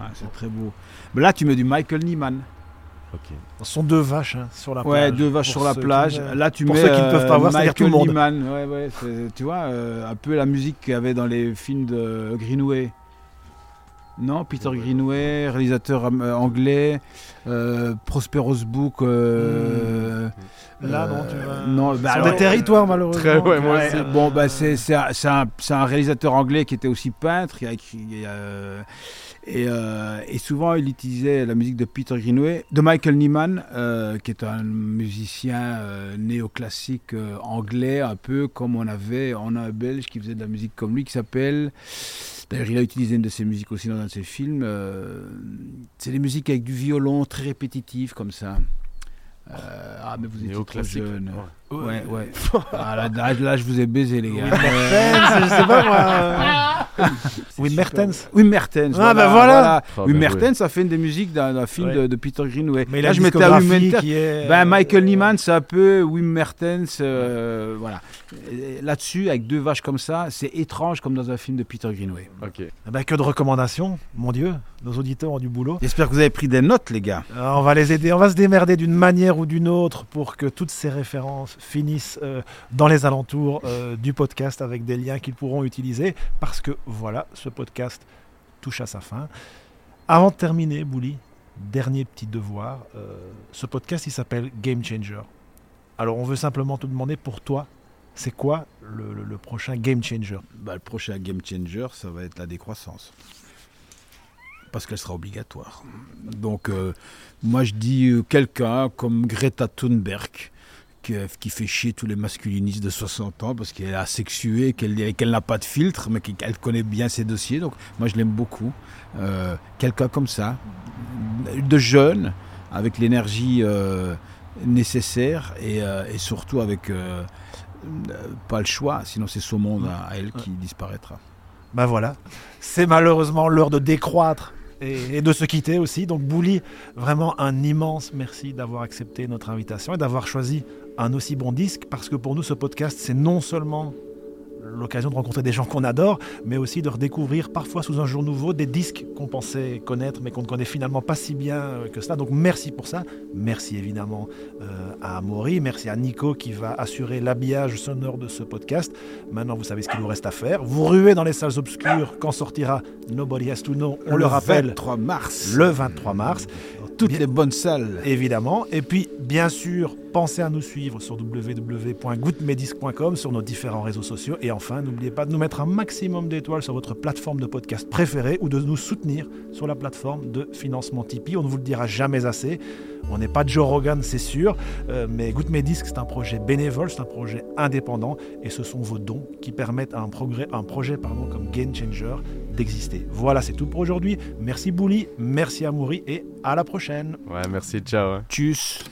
Ah, c'est très beau. Mais là, tu mets du Michael Nyman. Ok. Ce sont deux vaches hein, sur la Ouais, plage. deux vaches Pour sur la qui plage. Là, tu pour mets ceux qui ne peuvent pas euh, voir, c'est-à-dire tout le Michael monde. Nyman. Ouais, ouais, tu vois, euh, un peu la musique qu'il y avait dans les films de Greenway. Non, Peter Ouais. Greenway, réalisateur euh, anglais, euh, Prosperous Book. euh, Là, euh, non, tu vas. non, bah alors- des territoires, malheureusement. Très, ouais, moi Ouais, bon, bah, c'est c'est un, c'est un- c'est un réalisateur anglais qui était aussi peintre. Il a écrit, euh, et, euh, et souvent, il utilisait la musique de Peter Greenway, de Michael Nyman, euh, qui est un musicien euh, néoclassique euh, anglais, un peu comme on avait. On a un belge qui faisait de la musique comme lui, qui s'appelle. D'ailleurs, il a utilisé une de ses musiques aussi dans un de ses films. euh, c'est des musiques avec du violon très répétitif, comme ça. Euh, ah, mais vous étiez trop jeune. Ouais. Ouais, ouais. Ah, là, là, là, je vous ai baisé, les gars. Mertens, je sais pas moi. Wim Mertens. Wim Mertens. Ah, ben voilà. Oh, Wim ben Mertens a fait une des musiques d'un film Ouais. de, de Peter Greenway. Mais là, je mettais à Wim Mertens. est. Ben, Michael Nyman, c'est un peu Wim Mertens. euh, voilà. Là-dessus, avec deux vaches comme ça, c'est étrange comme dans un film de Peter Greenway. Ok. Eh ben, que de recommandations, mon Dieu. Nos auditeurs ont du boulot. J'espère que vous avez pris des notes, les gars. Euh, on va les aider, on va se démerder d'une manière ou d'une autre pour que toutes ces références finissent euh, dans les alentours euh, du podcast avec des liens qu'ils pourront utiliser parce que voilà, ce podcast touche à sa fin. Avant de terminer, Bouli, dernier petit devoir. euh, ce podcast, il s'appelle Game Changer. Alors, on veut simplement te demander pour toi, c'est quoi le, prochain Game Changer? Bah, le prochain game changer, ça va être la décroissance. Parce qu'elle sera obligatoire. Donc, euh, moi, je dis euh, quelqu'un comme Greta Thunberg, qui, fait chier tous les masculinistes de 60 ans parce qu'elle est asexuée, qu'elle n'a pas de filtre, mais qu'elle connaît bien ses dossiers. Donc, moi, je l'aime beaucoup. Euh, quelqu'un comme ça, de jeune, avec l'énergie euh, nécessaire et, euh, et surtout avec pas le choix, sinon c'est son monde à, à elle qui disparaîtra. Ben voilà, c'est malheureusement l'heure de décroître et de se quitter aussi. Donc Bouli, vraiment un immense merci d'avoir accepté notre invitation et d'avoir choisi un aussi bon disque parce que pour nous ce podcast c'est non seulement l'occasion de rencontrer des gens qu'on adore, mais aussi de redécouvrir parfois sous un jour nouveau des disques qu'on pensait connaître mais qu'on ne connaît finalement pas si bien que cela. Donc merci pour ça. Merci évidemment euh, à Amaury, merci à Nico qui va assurer l'habillage sonore de ce podcast. Maintenant, vous savez ce qu'il vous reste à faire. Vous ruez dans les salles obscures quand sortira Nobody Has to Know. On le, rappelle 23 mars. le 23 mars. Toutes Bien- les bonnes salles. Évidemment. Et puis, bien sûr, pensez à nous suivre sur www.goutmedisc.com, sur nos différents réseaux sociaux. Et enfin, n'oubliez pas de nous mettre un maximum d'étoiles sur votre plateforme de podcast préférée ou de nous soutenir sur la plateforme de financement Tipeee. On ne vous le dira jamais assez. On n'est pas Joe Rogan, c'est sûr, euh, mais Good Medisc, c'est un projet bénévole, c'est un projet indépendant, et ce sont vos dons qui permettent à un, progrès, un projet pardon, comme Game Changer d'exister. Voilà, c'est tout pour aujourd'hui. Merci Bouli, merci Amoury, et à la prochaine. Ouais, merci, ciao. hein. Tchuss.